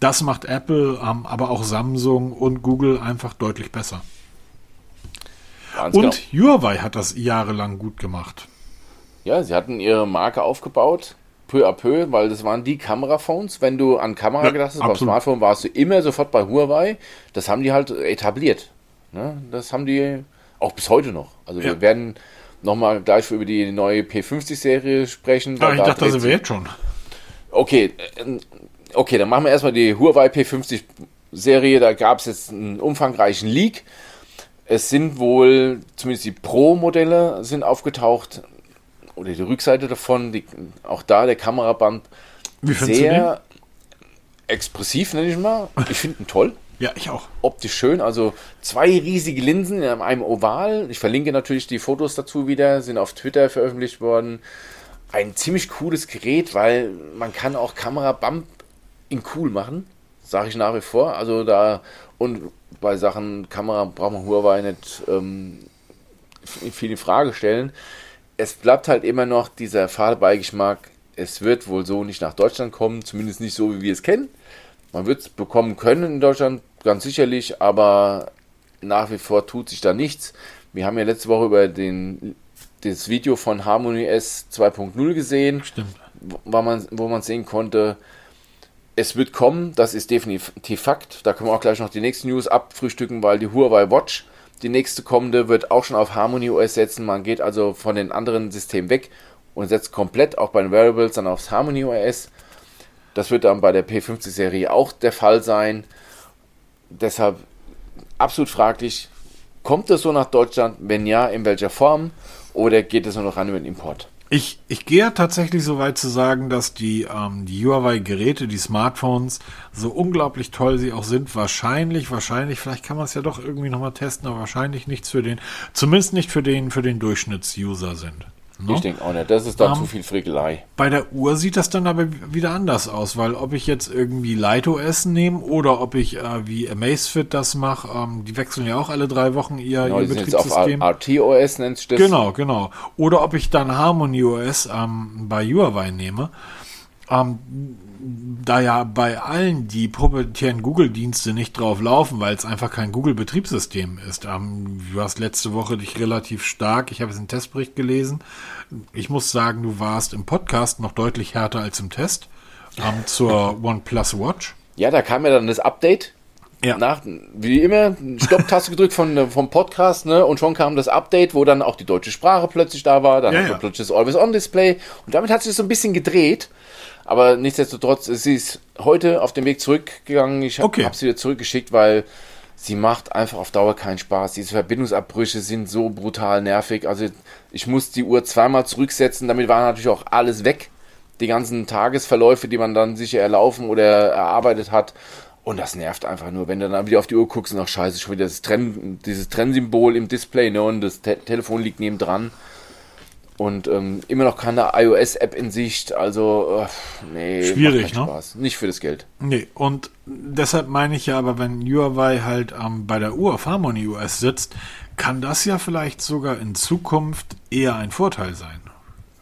Das macht Apple, ähm, aber auch Samsung und Google einfach deutlich besser. Ganz Und Huawei hat das jahrelang gut gemacht. Ja, sie hatten ihre Marke aufgebaut, peu à peu, weil das waren die Kameraphones. Wenn du an Kamera Ja, gedacht hast, beim absolut. Smartphone warst du immer sofort bei Huawei. Das haben die halt etabliert. Ne? Das haben die auch bis heute noch. Also Ja. wir werden nochmal gleich über die neue P50-Serie sprechen. Aber Ah, ich Da dachte, da sind wir jetzt schon. Okay, äh, okay, dann machen wir erstmal die Huawei P50 Serie. Da gab es jetzt einen umfangreichen Leak. Es sind wohl, zumindest die Pro-Modelle sind aufgetaucht. Oder die Rückseite davon, die, auch da der Kameraband Wie sehr expressiv, nenne ich mal. Ich finde ihn toll <laughs> Ja, ich auch. optisch schön. Also zwei riesige Linsen in einem Oval. Ich verlinke natürlich die Fotos dazu wieder, sind auf Twitter veröffentlicht worden. Ein ziemlich cooles Gerät, weil man kann auch Kamerabump in cool machen, sage ich nach wie vor. Also da und bei Sachen Kamera braucht man Huawei nicht ähm, viel in Frage stellen. Es bleibt halt immer noch dieser Fahrbeigeschmack. Es wird wohl so nicht nach Deutschland kommen, zumindest nicht so, wie wir es kennen. Man wird es bekommen können in Deutschland, ganz sicherlich, aber nach wie vor tut sich da nichts. Wir haben ja letzte Woche über den, das Video von Harmony S 2.0 gesehen, Stimmt. wo man, wo man sehen konnte, es wird kommen, das ist definitiv Fakt. Da können wir auch gleich noch die nächsten News abfrühstücken, weil die Huawei Watch, die nächste kommende, wird auch schon auf Harmony OS setzen. Man geht also von den anderen Systemen weg und setzt komplett auch bei den Wearables dann aufs Harmony OS. Das wird dann bei der P50-Serie auch der Fall sein. Deshalb absolut fraglich, kommt es so nach Deutschland? Wenn ja, in welcher Form? Oder geht es nur noch ran über den Import? Ich, ich gehe tatsächlich so weit zu sagen, dass die, ähm, die Huawei-Geräte, die Smartphones, so unglaublich toll sie auch sind, wahrscheinlich, wahrscheinlich, vielleicht kann man es ja doch irgendwie nochmal testen, aber wahrscheinlich nichts für den, zumindest nicht für den, für den Durchschnittsuser sind. Ne? Ich denke auch nicht. Das ist dann Ähm, zu viel Frickelei. Bei der Uhr sieht das dann aber wieder anders aus, weil ob ich jetzt irgendwie LightOS nehme oder ob ich äh, wie Amazfit das mache, ähm, die wechseln ja auch alle drei Wochen ihr, Genau, ihr jetzt auf Betriebssystem. RTOS, nennst du das? Genau, genau. Oder ob ich dann Harmony OS ähm, bei Huawei nehme. Ähm, da ja bei allen die proprietären Google-Dienste nicht drauf laufen, weil es einfach kein Google-Betriebssystem ist. Ähm, du hast letzte Woche dich relativ stark, ich habe jetzt einen Testbericht gelesen. Ich muss sagen, du warst im Podcast noch deutlich härter als im Test ähm, zur <laughs> OnePlus Watch. Ja, da kam ja dann das Update Ja. Nach, wie immer, Stopptaste gedrückt von, vom Podcast, ne? Und schon kam das Update, wo dann auch die deutsche Sprache plötzlich da war, dann ja, ja. plötzlich das Always-On-Display. Und damit hat sich das so ein bisschen gedreht. Aber nichtsdestotrotz, sie ist heute auf dem Weg zurückgegangen. Ich habe okay. sie wieder zurückgeschickt, weil sie macht einfach auf Dauer keinen Spaß. Diese Verbindungsabbrüche sind so brutal nervig. Also ich muss die Uhr zweimal zurücksetzen, damit war natürlich auch alles weg. Die ganzen Tagesverläufe, die man dann sicher erlaufen oder erarbeitet hat. Und das nervt einfach nur, wenn du dann wieder auf die Uhr guckst und ach scheiße, schon wieder das Trenn, dieses Trennsymbol im Display ne, und das Te Telefon liegt neben dran. Und ähm, immer noch keine iOS-App in Sicht, also äh, nee, schwierig, ne? Spaß. Nicht für das Geld. Nee, und deshalb meine ich ja, aber wenn Huawei halt ähm, bei der Uhr auf Harmony OS sitzt, kann das ja vielleicht sogar in Zukunft eher ein Vorteil sein.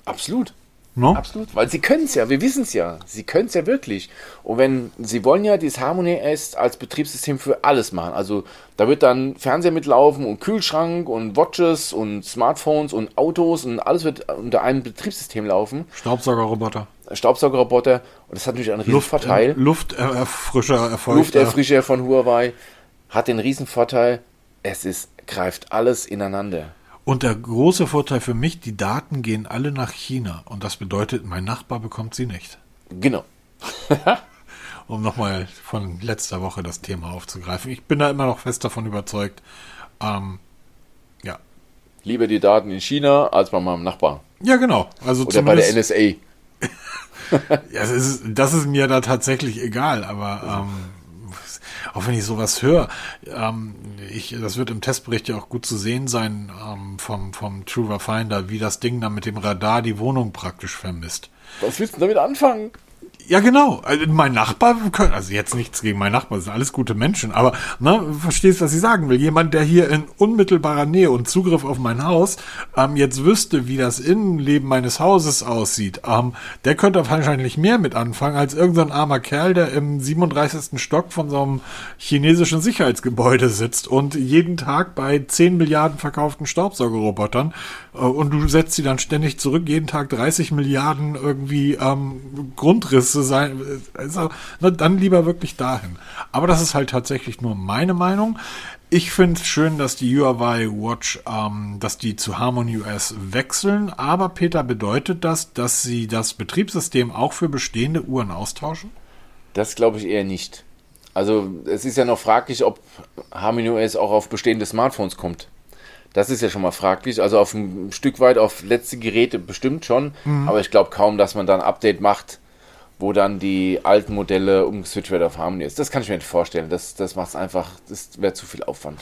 Absolut. No? Absolut, weil sie können es ja, wir wissen es ja. Sie können es ja wirklich. Und wenn sie wollen ja dieses Harmony S als Betriebssystem für alles machen. Also da wird dann Fernseher mitlaufen und Kühlschrank und Watches und Smartphones und Autos und alles wird unter einem Betriebssystem laufen. Staubsaugerroboter. Staubsaugerroboter. Und das hat natürlich einen riesen Luft, Vorteil. Äh, Lufterfrischer Erfolg. Lufterfrischer von Huawei hat den riesen Vorteil. Es ist, greift alles ineinander. Und der große Vorteil für mich, die Daten gehen alle nach China. Und das bedeutet, mein Nachbar bekommt sie nicht. Genau. <laughs> um nochmal von letzter Woche das Thema aufzugreifen. Ich bin da immer noch fest davon überzeugt. Ähm, ja. Lieber die Daten in China als bei meinem Nachbar. Ja, genau. Also Oder bei der NSA. <laughs> ja, das ist, das ist mir da tatsächlich egal, aber ähm, auch wenn ich sowas höre, ähm, ich, das wird im Testbericht ja auch gut zu sehen sein ähm, vom, vom Truver Finder, wie das Ding dann mit dem Radar die Wohnung praktisch vermisst. Was willst du damit anfangen? Ja, genau. Also mein Nachbar, also jetzt nichts gegen meinen Nachbar, sind alles gute Menschen, aber ne, verstehst, was ich sagen will. Jemand, der hier in unmittelbarer Nähe und Zugriff auf mein Haus ähm, jetzt wüsste, wie das Innenleben meines Hauses aussieht, ähm, der könnte wahrscheinlich mehr mit anfangen als irgendein armer Kerl, der im 37. Stock von so einem chinesischen Sicherheitsgebäude sitzt und jeden Tag bei 10 Milliarden verkauften Staubsaugerrobotern und du setzt sie dann ständig zurück, jeden Tag 30 Milliarden irgendwie ähm, Grundrisse sein. Also, na, dann lieber wirklich dahin. Aber das ist halt tatsächlich nur meine Meinung. Ich finde es schön, dass die Huawei Watch, ähm, dass die zu Harmony OS wechseln. Aber Peter, bedeutet das, dass sie das Betriebssystem auch für bestehende Uhren austauschen? Das glaube ich eher nicht. Also es ist ja noch fraglich, ob Harmony OS auch auf bestehende Smartphones kommt. Das ist ja schon mal fraglich. Also auf ein Stück weit auf letzte Geräte bestimmt schon, mhm. aber ich glaube kaum, dass man dann ein Update macht, wo dann die alten Modelle umgeswitcht werden auf Harmony ist. Das kann ich mir nicht vorstellen. Das, das macht es einfach, das wäre zu viel Aufwand.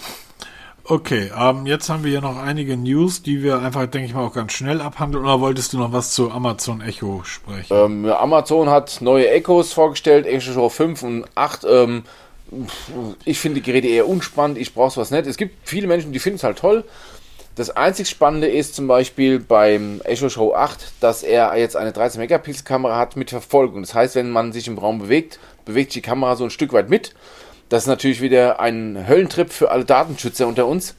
Okay, ähm, jetzt haben wir hier noch einige News, die wir einfach, denke ich mal, auch ganz schnell abhandeln. Oder wolltest du noch was zu Amazon Echo sprechen? Ähm, Amazon hat neue Echos vorgestellt, Echo Show 5 und 8. Ähm, ich finde die Geräte eher unspannend, ich brauche sowas nicht. Es gibt viele Menschen, die finden es halt toll. Das einzig Spannende ist zum Beispiel beim Echo Show 8, dass er jetzt eine 13 Megapixel Kamera hat mit Verfolgung. Das heißt, wenn man sich im Raum bewegt, bewegt sich die Kamera so ein Stück weit mit. Das ist natürlich wieder ein Höllentrip für alle Datenschützer unter uns.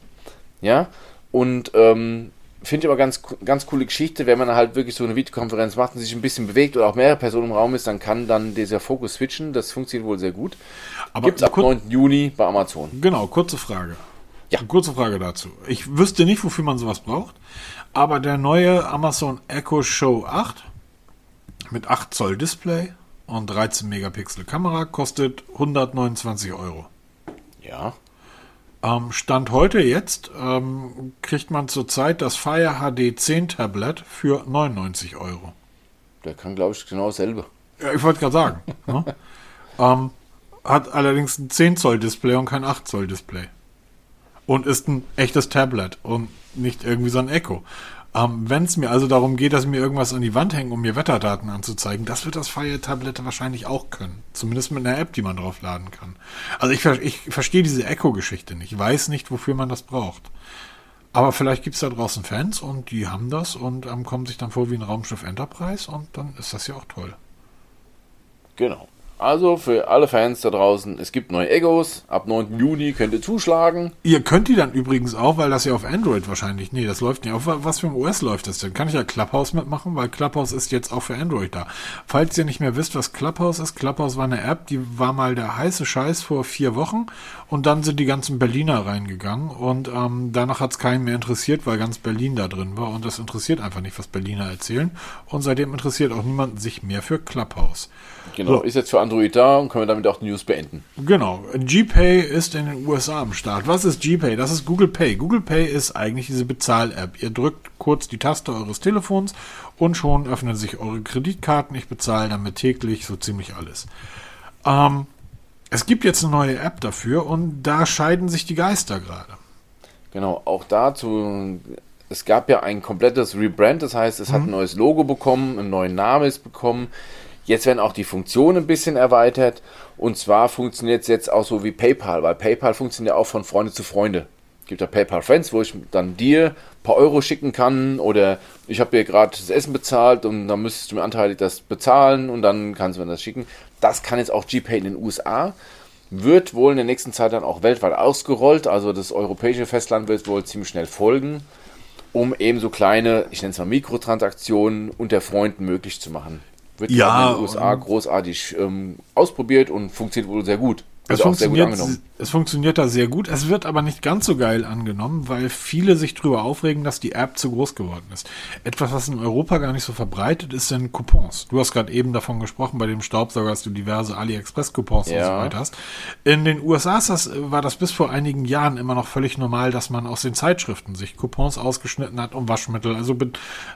Ja, und ähm, finde ich aber ganz, ganz coole Geschichte, wenn man halt wirklich so eine Videokonferenz macht und sich ein bisschen bewegt oder auch mehrere Personen im Raum ist, dann kann dann dieser Fokus switchen. Das funktioniert wohl sehr gut. Gibt es ab 9. Juni bei Amazon. Genau, kurze Frage. Ja. Kurze Frage dazu. Ich wüsste nicht, wofür man sowas braucht, aber der neue Amazon Echo Show 8 mit 8 Zoll Display und 13 Megapixel Kamera kostet 129 Euro. Ja. Ähm, Stand heute jetzt ähm, kriegt man zurzeit das Fire HD 10 Tablet für 99 Euro. Der kann, glaube ich, genau dasselbe. Ja, ich wollte gerade sagen. ne? <laughs> ähm, hat allerdings ein 10 Zoll Display und kein 8 Zoll Display und ist ein echtes Tablet und nicht irgendwie so ein Echo. Ähm, Wenn es mir also darum geht, dass mir irgendwas an die Wand hängen, um mir Wetterdaten anzuzeigen, das wird das Fire Tablet wahrscheinlich auch können. Zumindest mit einer App, die man draufladen kann. Also ich, ich verstehe diese Echo-Geschichte nicht. Ich weiß nicht, wofür man das braucht. Aber vielleicht gibt es da draußen Fans und die haben das und ähm, kommen sich dann vor wie ein Raumschiff Enterprise und dann ist das ja auch toll. Genau. Also für alle Fans da draußen, es gibt neue Egos. Ab 9. Juni könnt ihr zuschlagen. Ihr könnt die dann übrigens auch, weil das ja auf Android wahrscheinlich, nee, das läuft nicht. Auf was für ein OS läuft das denn? Kann ich ja Clubhouse mitmachen, weil Clubhouse ist jetzt auch für Android da. Falls ihr nicht mehr wisst, was Clubhouse ist, Clubhouse war eine App, die war mal der heiße Scheiß vor vier Wochen und dann sind die ganzen Berliner reingegangen und ähm, danach hat es keinen mehr interessiert, weil ganz Berlin da drin war und das interessiert einfach nicht, was Berliner erzählen und seitdem interessiert auch niemand sich mehr für Clubhouse. Genau, so. ist jetzt für Android da und können wir damit auch die News beenden. Genau, GPay ist in den USA am Start. Was ist GPay? Das ist Google Pay. Google Pay ist eigentlich diese Bezahl-App. Ihr drückt kurz die Taste eures Telefons und schon öffnen sich eure Kreditkarten. Ich bezahle damit täglich so ziemlich alles. Ähm, es gibt jetzt eine neue App dafür und da scheiden sich die Geister gerade. Genau, auch dazu es gab ja ein komplettes Rebrand, das heißt, es mhm. hat ein neues Logo bekommen, einen neuen Namen ist bekommen. Jetzt werden auch die Funktionen ein bisschen erweitert. Und zwar funktioniert es jetzt auch so wie PayPal, weil PayPal funktioniert auch von Freunde zu Freunde. Es gibt ja PayPal Friends, wo ich dann dir ein paar Euro schicken kann oder ich habe dir gerade das Essen bezahlt und dann müsstest du mir anteilig das bezahlen und dann kannst du mir das schicken. Das kann jetzt auch GPay in den USA. Wird wohl in der nächsten Zeit dann auch weltweit ausgerollt. Also das europäische Festland wird wohl ziemlich schnell folgen, um eben so kleine, ich nenne es mal Mikrotransaktionen unter Freunden möglich zu machen. Wird ja, in den USA großartig ähm, ausprobiert und funktioniert wohl sehr gut. Es funktioniert, es funktioniert da sehr gut. Es wird aber nicht ganz so geil angenommen, weil viele sich darüber aufregen, dass die App zu groß geworden ist. Etwas, was in Europa gar nicht so verbreitet ist, sind Coupons. Du hast gerade eben davon gesprochen, bei dem Staubsauger, dass du diverse AliExpress-Coupons ja. und so weiter hast. In den USA das, war das bis vor einigen Jahren immer noch völlig normal, dass man aus den Zeitschriften sich Coupons ausgeschnitten hat, um Waschmittel, also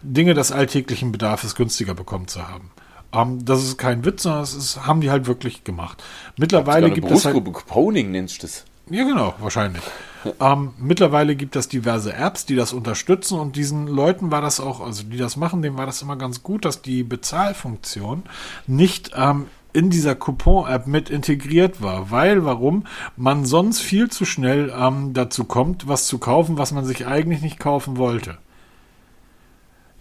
Dinge des alltäglichen Bedarfs günstiger bekommen zu haben. Um, ähm, das ist kein Witz, sondern das ist, haben die halt wirklich gemacht. Mittlerweile gibt es halt. Couponing nennst du das. Ja, genau, wahrscheinlich. ähm, mittlerweile gibt es diverse Apps, die das unterstützen und diesen Leuten war das auch, also die das machen, dem war das immer ganz gut, dass die Bezahlfunktion nicht ähm, in dieser Coupon-App mit integriert war. Weil, warum? Man sonst viel zu schnell ähm, dazu kommt, was zu kaufen, was man sich eigentlich nicht kaufen wollte.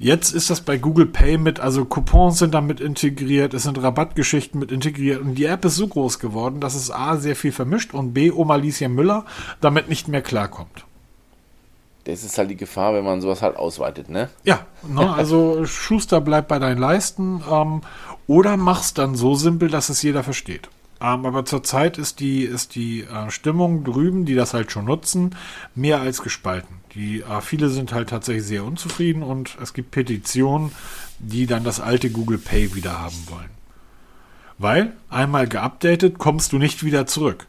Jetzt ist das bei Google Pay mit, also Coupons sind damit integriert, es sind Rabattgeschichten mit integriert und die App ist so groß geworden, dass es A sehr viel vermischt und B Oma Alicia Müller damit nicht mehr klarkommt. Das ist halt die Gefahr, wenn man sowas halt ausweitet, ne? Ja, ne, also <laughs> Schuster bleibt bei deinen Leisten ähm, oder mach's dann so simpel, dass es jeder versteht. Ähm, aber zurzeit ist die, ist die äh, Stimmung drüben, die das halt schon nutzen, mehr als gespalten. Die äh, viele sind halt tatsächlich sehr unzufrieden und es gibt Petitionen, die dann das alte Google Pay wieder haben wollen. Weil einmal geupdatet kommst du nicht wieder zurück.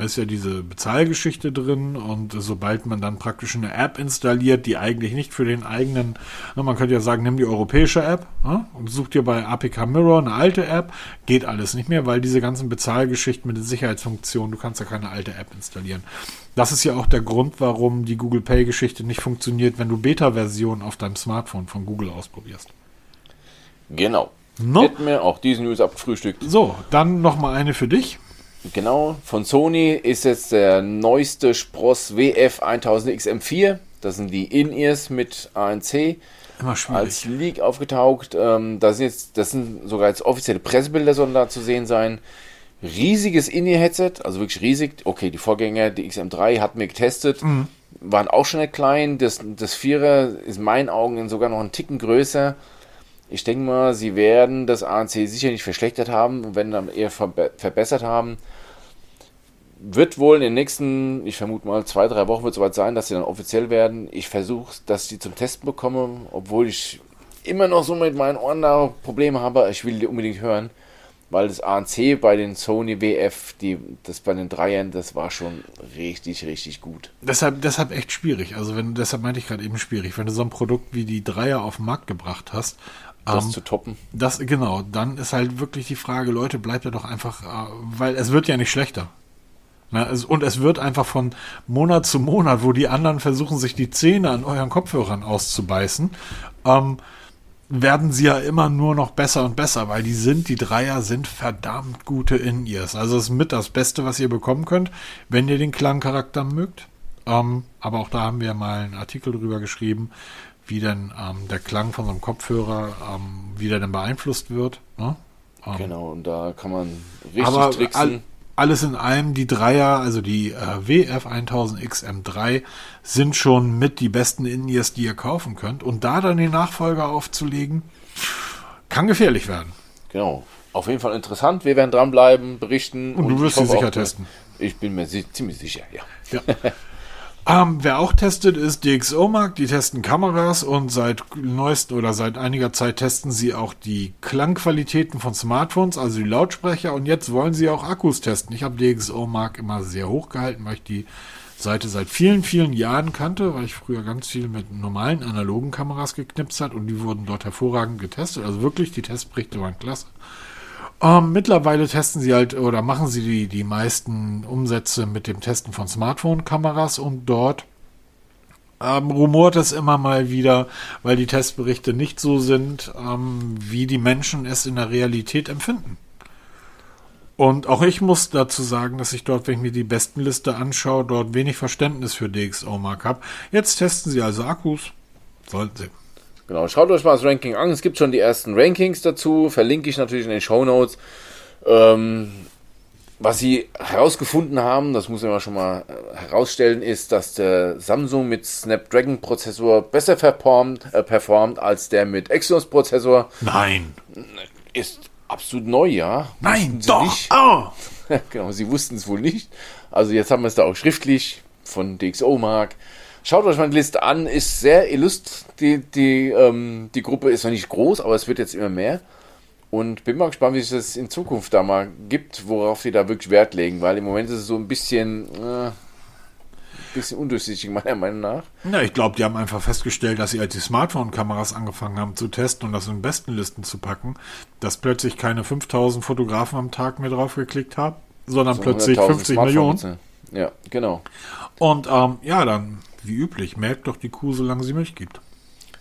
Da ist ja diese Bezahlgeschichte drin und sobald man dann praktisch eine App installiert, die eigentlich nicht für den eigenen, man könnte ja sagen, nimm die europäische App und such dir bei APK Mirror eine alte App, geht alles nicht mehr, weil diese ganzen Bezahlgeschichten mit den Sicherheitsfunktionen, du kannst ja keine alte App installieren. Das ist ja auch der Grund, warum die Google Pay Geschichte nicht funktioniert, wenn du Beta-Version auf deinem Smartphone von Google ausprobierst. Genau. No? Hätten wir auch diesen News abgefrühstückt. So, dann nochmal eine für dich. Genau, von Sony ist jetzt der neueste Spross WF 1000 XM4. Das sind die In-Ears mit ANC. Immer schwierig. Als Leak aufgetaucht. Ähm, das, sind jetzt, das sind sogar jetzt offizielle Pressebilder, sollen da zu sehen sein. Riesiges In-Ear-Headset, also wirklich riesig. Okay, die Vorgänger, die XM3 hatten wir getestet. Mhm. Waren auch schon nicht klein. Das, das Vierer ist in meinen Augen sogar noch einen Ticken größer. Ich denke mal, sie werden das ANC sicher nicht verschlechtert haben und wenn dann eher verbe verbessert haben. Wird wohl in den nächsten, ich vermute mal, zwei, drei Wochen wird es soweit sein, dass sie dann offiziell werden. Ich versuche, dass sie zum Testen bekomme, obwohl ich immer noch so mit meinen Ohren da Probleme habe. Ich will die unbedingt hören, weil das ANC bei den Sony WF, die, das bei den Dreiern, das war schon richtig, richtig gut. Deshalb, deshalb echt schwierig. Also wenn, deshalb meinte ich gerade eben schwierig. Wenn du so ein Produkt wie die Dreier auf den Markt gebracht hast das um, ähm, zu toppen. Das, genau, dann ist halt wirklich die Frage, Leute, bleibt ja doch einfach, äh, weil es wird ja nicht schlechter. Und es wird einfach von Monat zu Monat, wo die anderen versuchen, sich die Zähne an euren Kopfhörern auszubeißen, ähm, werden sie ja immer nur noch besser und besser, weil die sind, die Dreier sind verdammt gute In-Ears. Also es ist mit das Beste, was ihr bekommen könnt, wenn ihr den Klangcharakter mögt. Ähm, aber auch da haben wir mal einen Artikel drüber geschrieben, wie denn ähm, der Klang von so einem Kopfhörer, ähm, wie der denn beeinflusst wird. Ne? Ähm, genau, und da kann man richtig aber tricksen. All, alles in allem, die Dreier, also die äh, WF 1000X M3, sind schon mit die besten In-Ears, die ihr kaufen könnt. Und da dann den Nachfolger aufzulegen, kann gefährlich werden. Genau. Auf jeden Fall interessant. Wir werden dranbleiben, berichten. Und, und du wirst sie sicher testen. Ich bin mir ziemlich sicher, ja. ja. <laughs> Ähm, wer auch testet, ist DxO-Mark. Die testen Kameras und seit neuesten oder seit einiger Zeit testen sie auch die Klangqualitäten von Smartphones, also die Lautsprecher. Und jetzt wollen sie auch Akkus testen. Ich habe DxO-Mark immer sehr hoch gehalten, weil ich die Seite seit vielen, vielen Jahren kannte, weil ich früher ganz viel mit normalen analogen Kameras geknipst hat und die wurden dort hervorragend getestet. Also wirklich, die Testberichte waren klasse. Ähm, mittlerweile testen sie halt oder machen sie die, die meisten Umsätze mit dem Testen von Smartphone-Kameras und dort ähm, rumort es immer mal wieder, weil die Testberichte nicht so sind, ähm, wie die Menschen es in der Realität empfinden. Und auch ich muss dazu sagen, dass ich dort, wenn ich mir die Bestenliste anschaue, dort wenig Verständnis für DxO-Mark habe. Jetzt testen sie also Akkus. Sollten sie. Genau, schaut euch mal das Ranking an. Es gibt schon die ersten Rankings dazu. Verlinke ich natürlich in den Show Notes. Ähm, was sie herausgefunden haben, das muss ich mal schon mal äh, herausstellen, ist, dass der Samsung mit Snapdragon-Prozessor besser performt, äh, performt als der mit Exynos-Prozessor. Nein. Ist absolut neu, ja. Nein, doch. Nicht. Oh. <laughs> genau, sie wussten es wohl nicht. Also jetzt haben wir es da auch schriftlich von DxO Mark. Schaut euch mal die Liste an, ist sehr illust. Die, die, ähm, die Gruppe ist noch nicht groß, aber es wird jetzt immer mehr. Und bin mal gespannt, wie sich das in Zukunft da mal gibt, worauf sie da wirklich Wert legen, weil im Moment ist es so ein bisschen, äh, bisschen undurchsichtig, meiner Meinung nach. Ja, ich glaube, die haben einfach festgestellt, dass sie als die Smartphone-Kameras angefangen haben zu testen und das in besten Listen zu packen, dass plötzlich keine 5000 Fotografen am Tag mehr drauf geklickt haben, sondern so plötzlich 50 Millionen. Ja, genau. Und ähm, ja, dann wie üblich, merkt doch die Kuh, solange sie Milch gibt.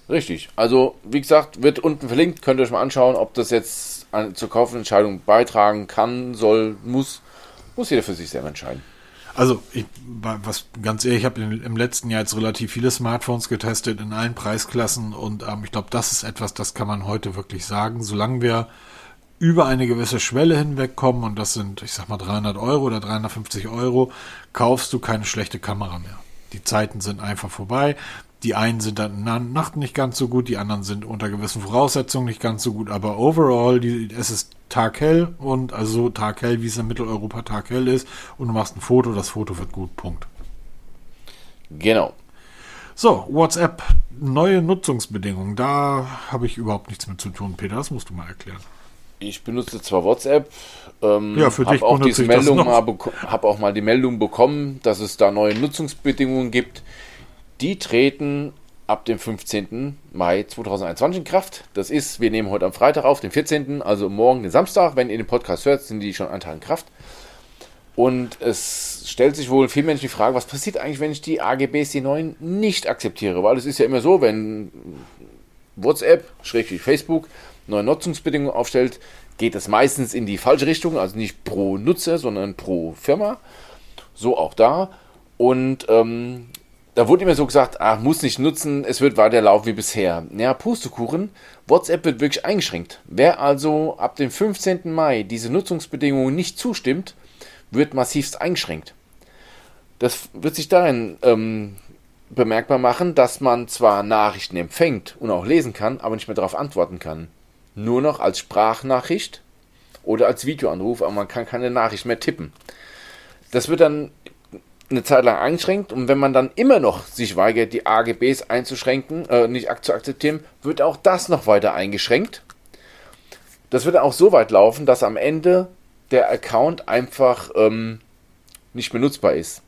Richtig. Also, wie gesagt, wird unten verlinkt. Könnt ihr euch mal anschauen, ob das jetzt zur Kaufentscheidung beitragen kann, soll, muss. Muss jeder für sich selber entscheiden. Also, ich, was ganz ehrlich, ich habe im letzten Jahr jetzt relativ viele Smartphones getestet in allen Preisklassen und ähm, ich glaube, das ist etwas, das kann man heute wirklich sagen. Solange wir über eine gewisse Schwelle hinwegkommen und das sind, ich sag mal, 300 Euro oder 350 Euro, kaufst du keine schlechte Kamera mehr. Die Zeiten sind einfach vorbei. Die einen sind dann in der Nacht nicht ganz so gut, die anderen sind unter gewissen Voraussetzungen nicht ganz so gut, aber overall, die, es ist taghell und also so taghell, wie es in Mitteleuropa taghell ist und du machst ein Foto, das Foto wird gut, Punkt. Genau. So, WhatsApp, neue Nutzungsbedingungen, da habe ich überhaupt nichts mit zu tun, Peter, das musst du mal erklären. Ich benutze zwar WhatsApp, ähm, ja, dich auch diese Meldung mal habe auch mal die Meldung bekommen, dass es da neue Nutzungsbedingungen gibt. Die treten ab dem 15. Mai 2021 in Kraft. Das ist, wir nehmen heute am Freitag auf, den 14., also morgen, den Samstag. Wenn ihr den Podcast hört, sind die schon einen Tag in Kraft. Und es stellt sich wohl viel Menschen die Frage, was passiert eigentlich, wenn ich die AGBs, die neuen, nicht akzeptiere? Weil es ist ja immer so, wenn WhatsApp, Facebook, neue Nutzungsbedingungen aufstellt, geht es meistens in die falsche Richtung, also nicht pro Nutzer, sondern pro Firma. So auch da. Und ähm, da wurde immer so gesagt, ach, muss nicht nutzen, es wird weiterlaufen wie bisher. Ja, Pustekuchen, WhatsApp wird wirklich eingeschränkt. Wer also ab dem 15. Mai diese Nutzungsbedingungen nicht zustimmt, wird massivst eingeschränkt. Das wird sich darin ähm, bemerkbar machen, dass man zwar Nachrichten empfängt und auch lesen kann, aber nicht mehr darauf antworten kann nur noch als Sprachnachricht oder als Videoanruf, aber man kann keine Nachricht mehr tippen. Das wird dann eine Zeit lang eingeschränkt und wenn man dann immer noch sich weigert, die AGBs einzuschränken, äh, nicht zu akzeptieren, wird auch das noch weiter eingeschränkt. Das wird auch so weit laufen, dass am Ende der Account einfach ähm, nicht benutzbar ist.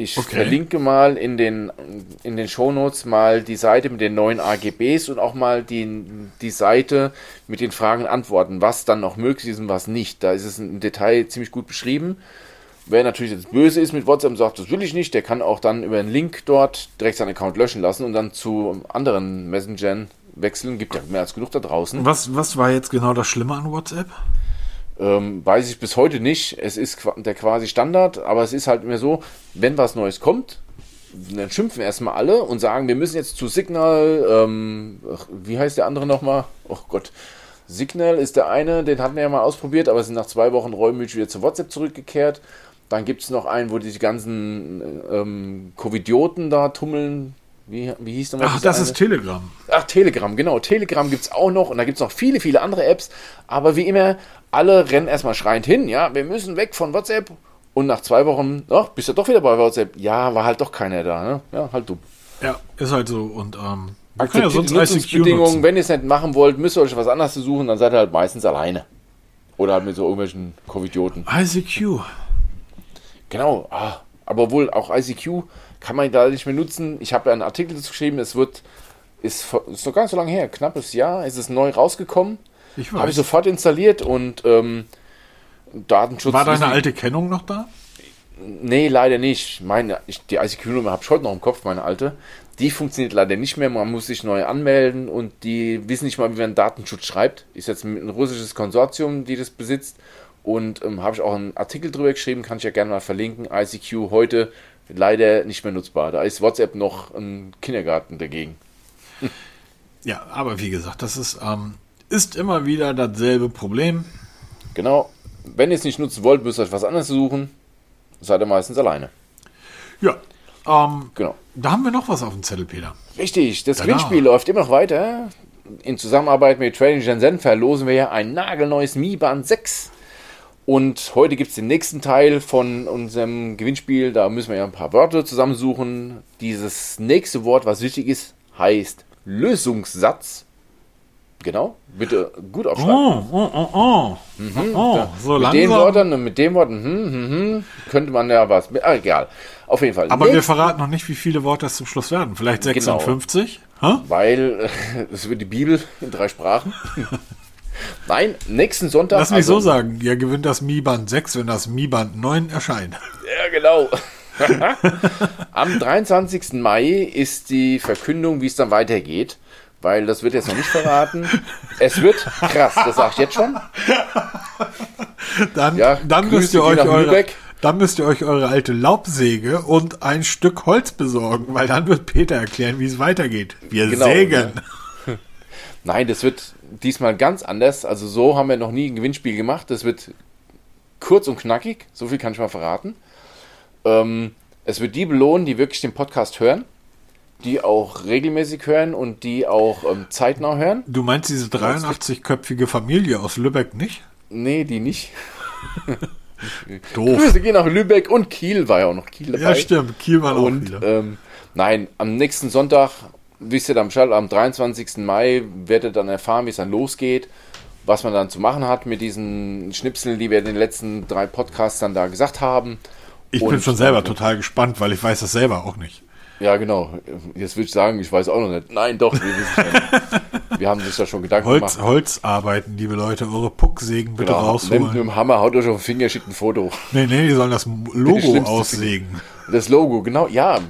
Ich okay. verlinke mal in den, in den Shownotes mal die Seite mit den neuen AGBs und auch mal die, die Seite mit den Fragen und Antworten, was dann noch möglich ist und was nicht. Da ist es im Detail ziemlich gut beschrieben. Wer natürlich jetzt böse ist mit WhatsApp und sagt, das will ich nicht, der kann auch dann über einen Link dort direkt seinen Account löschen lassen und dann zu anderen Messengern wechseln. Gibt ja mehr als genug da draußen. Was, was war jetzt genau das Schlimme an WhatsApp? Ähm, weiß ich bis heute nicht. Es ist der quasi Standard, aber es ist halt immer so, wenn was Neues kommt, dann schimpfen erstmal alle und sagen, wir müssen jetzt zu Signal, ähm, wie heißt der andere nochmal? Oh Gott. Signal ist der eine, den hatten wir ja mal ausprobiert, aber sind nach zwei Wochen reumütig wieder zu WhatsApp zurückgekehrt. Dann gibt es noch einen, wo die ganzen ähm, Covidioten da tummeln. Wie, wie hieß nochmal Ach, das eine? ist Telegram. Ach, Telegram, genau. Telegram gibt es auch noch und da gibt es noch viele, viele andere Apps. Aber wie immer, alle rennen erstmal schreiend hin. Ja, wir müssen weg von WhatsApp. Und nach zwei Wochen, ach, bist du doch wieder bei WhatsApp. Ja, war halt doch keiner da. Ne? Ja, halt du. Ja, ist halt so. Und ähm, Akzeptiert ja die Nutzungsbedingungen. Wenn ihr es nicht machen wollt, müsst ihr euch was anderes suchen. Dann seid ihr halt meistens alleine. Oder halt mit so irgendwelchen Covidioten. ICQ. Genau, ah, aber wohl auch ICQ kann man da nicht mehr nutzen. Ich habe einen Artikel dazu geschrieben, es wird, ist, ist noch gar nicht so lange her, knappes Jahr, ist es neu rausgekommen. Ich weiß. Habe ich sofort installiert und ähm, Datenschutz. War deine alte Kennung noch da? Nee, leider nicht. Meine, ich, die ICQ-Nummer habe ich heute noch im Kopf, meine alte. Die funktioniert leider nicht mehr. Man muss sich neu anmelden und die wissen nicht mal, wie man Datenschutz schreibt. Ist jetzt ein russisches Konsortium, die das besitzt. Und ähm, habe ich auch einen Artikel drüber geschrieben, kann ich ja gerne mal verlinken. ICQ heute leider nicht mehr nutzbar. Da ist WhatsApp noch ein Kindergarten dagegen. Ja, aber wie gesagt, das ist, ähm, ist immer wieder dasselbe Problem. Genau. Wenn ihr es nicht nutzen wollt, müsst ihr euch was anderes suchen. Seid ihr meistens alleine. Ja. Ähm, genau. Da haben wir noch was auf dem Zettel, Peter. Richtig, das genau. Gewinnspiel läuft immer noch weiter. In Zusammenarbeit mit Trading Shenzhen verlosen wir ja ein nagelneues Mi Band 6 und heute gibt es den nächsten Teil von unserem Gewinnspiel. Da müssen wir ja ein paar Wörter zusammensuchen. Dieses nächste Wort, was wichtig ist, heißt Lösungssatz. Genau, bitte gut aufschreiben. Oh, oh, oh, oh. Mhm. oh so mit langsam. den Worten mit den Worten hm, hm, hm, könnte man ja was. Ah, egal. Auf jeden Fall. Aber Nächst wir verraten noch nicht, wie viele Worte es zum Schluss werden. Vielleicht 56? Genau. Weil <laughs> es wird die Bibel in drei Sprachen. <laughs> Nein, nächsten Sonntag. Lass mich also, so sagen, ihr gewinnt das Mi Band 6, wenn das Mi Band 9 erscheint. Ja, genau. <laughs> Am 23. Mai ist die Verkündung, wie es dann weitergeht, weil das wird jetzt noch nicht verraten. Es wird krass, das sag ich jetzt schon. Dann, ja, dann müsst ihr euch eure, dann müsst ihr euch eure alte Laubsäge und ein Stück Holz besorgen, weil dann wird Peter erklären, wie es weitergeht. Wir genau, sägen. Ne? Nein, das wird diesmal ganz anders. Also so haben wir noch nie ein Gewinnspiel gemacht. Das wird kurz und knackig, so viel kann ich mal verraten. Ähm, es wird die belohnen, die wirklich den Podcast hören, die auch regelmäßig hören und die auch ähm, zeitnah hören. Du meinst diese 83-köpfige Familie aus Lübeck nicht? Nee, die nicht. <laughs> Doof. Grüße gehen nach Lübeck und Kiel war ja auch noch Kiel dabei. Ja, stimmt, Kiel war und, auch wieder. Ähm, nein, am nächsten Sonntag wisst ihr dann Bescheid, am 23. Mai werdet ihr dann erfahren, wie es dann losgeht, was man dann zu machen hat mit diesen Schnipseln, die wir in den letzten drei Podcasts dann da gesagt haben. Ich Und bin schon selber total gespannt, weil ich weiß das selber auch nicht. Ja, genau. Jetzt würde ich sagen, ich weiß auch noch nicht. Nein, doch, wir wissen <laughs> Wir haben uns ja schon Gedanken Holz, gemacht. Holzarbeiten, liebe Leute, eure Pucksägen bitte genau, rausholen. Nehmt mit dem Hammer, haut euch auf den Finger, schickt ein Foto. Nee, nee, die sollen das Logo aussägen. Das Logo, genau, ja.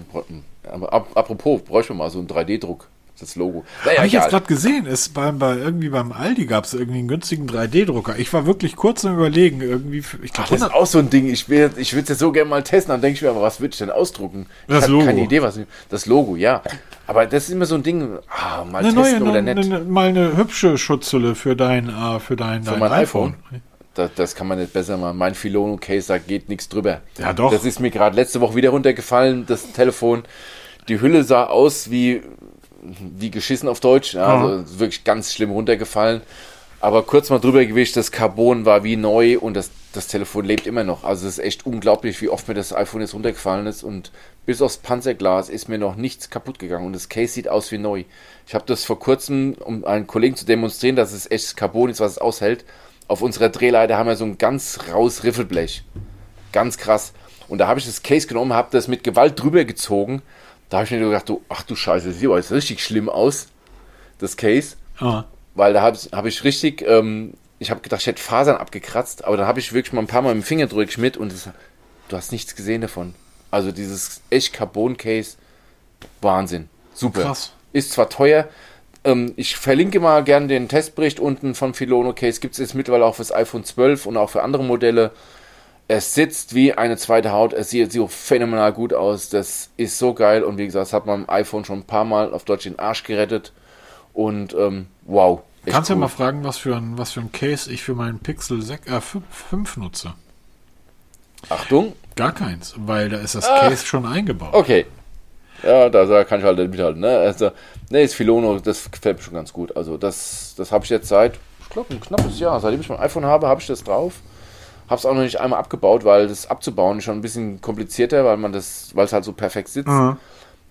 Aber apropos, bräuchte man mal so einen 3D-Druck. Das Logo. Naja, Habe ich jetzt gerade gesehen, ist beim, bei, irgendwie beim Aldi gab es irgendwie einen günstigen 3D-Drucker. Ich war wirklich kurz am überlegen, irgendwie. Ich glaub, das ist auch so ein Ding. Ich, will, ich würde es jetzt so gerne mal testen. Dann denke ich mir, aber was würde ich denn ausdrucken? Ich habe keine Idee, was. Das Logo, ja. Aber das ist immer so ein Ding. Ah, mal eine testen neue, oder eine, nicht. Eine, mal eine hübsche Schutzhülle für dein, uh, für dein, für dein mein iPhone. iPhone. Das, das, kann man nicht besser machen. Mein Filono-Case, da geht nichts drüber. Ja, doch. Das ist mir gerade letzte Woche wieder runtergefallen, das Telefon. Die Hülle sah aus wie, wie geschissen auf Deutsch. Ja, also wirklich ganz schlimm runtergefallen. Aber kurz mal drüber gewischt, das Carbon war wie neu und das, das Telefon lebt immer noch. Also es ist echt unglaublich, wie oft mir das iPhone jetzt runtergefallen ist. Und bis aufs Panzerglas ist mir noch nichts kaputt gegangen. Und das Case sieht aus wie neu. Ich habe das vor kurzem, um einen Kollegen zu demonstrieren, dass es echt Carbon ist, was es aushält. Auf unserer Drehleiter haben wir so ein ganz raues Riffelblech. Ganz krass. Und da habe ich das Case genommen, habe das mit Gewalt drüber gezogen da habe ich mir gedacht, du, ach du Scheiße, das sieht aber jetzt richtig schlimm aus, das Case. Ah. Weil da habe hab ich richtig, ähm, ich habe gedacht, ich hätte Fasern abgekratzt, aber dann habe ich wirklich mal ein paar Mal mit dem Finger mit und das, du hast nichts gesehen davon. Also dieses echt Carbon-Case, Wahnsinn. Super. Krass. Ist zwar teuer, ähm, ich verlinke mal gerne den Testbericht unten von Filono Case. Gibt es jetzt mittlerweile auch fürs iPhone 12 und auch für andere Modelle. Es sitzt wie eine zweite Haut. Es sieht so phänomenal gut aus. Das ist so geil. Und wie gesagt, das hat man im iPhone schon ein paar Mal auf Deutsch den Arsch gerettet. Und ähm, wow, Kannst ja cool. mal fragen, was für ein, was für ein Case ich für meinen Pixel 6, äh, 5, 5 nutze. Achtung. Gar keins, weil da ist das Ah. Case schon eingebaut. Okay. Ja, da, da kann ich halt mithalten. Ne? Also, ne, das Filono, das gefällt mir schon ganz gut. Also das, das habe ich jetzt seit, ich glaube, ein knappes Jahr. Seitdem ich mein iPhone habe, habe ich das drauf. Habe es auch noch nicht einmal abgebaut, weil das abzubauen ist schon ein bisschen komplizierter, weil man das, weil es halt so perfekt sitzt. Mhm.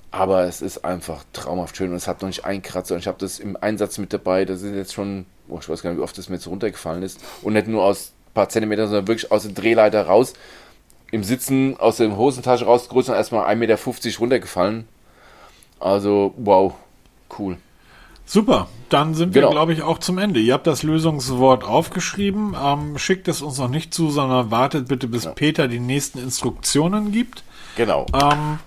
Aber es ist einfach traumhaft schön und es hat noch nicht einen Kratzer. Und ich habe das im Einsatz mit dabei. Das ist jetzt schon, oh, ich weiß gar nicht, wie oft das mir jetzt runtergefallen ist. Und nicht nur aus ein paar Zentimetern, sondern wirklich aus der Drehleiter raus. Im Sitzen aus der Hosentasche rausgerutscht und erstmal 1,50 Meter runtergefallen. Also, wow, cool. Super, dann sind wir, Genau. glaube ich, auch zum Ende. Ihr habt das Lösungswort aufgeschrieben. Ähm, schickt es uns noch nicht zu, sondern wartet bitte, bis Peter die nächsten Instruktionen gibt. Genau. Ähm,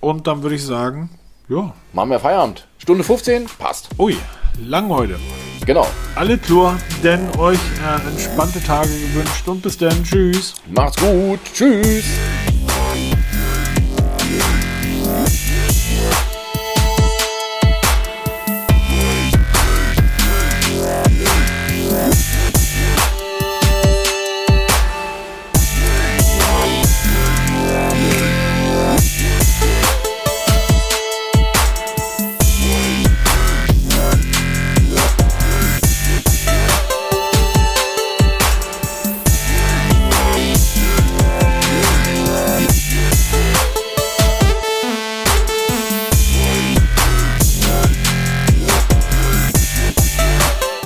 und dann würde ich sagen, ja, Machen wir Feierabend. Stunde 15, passt. ui, lang heute. Genau. Alle klar, denn euch äh, entspannte Tage gewünscht und bis dann. Tschüss. Macht's gut. Tschüss.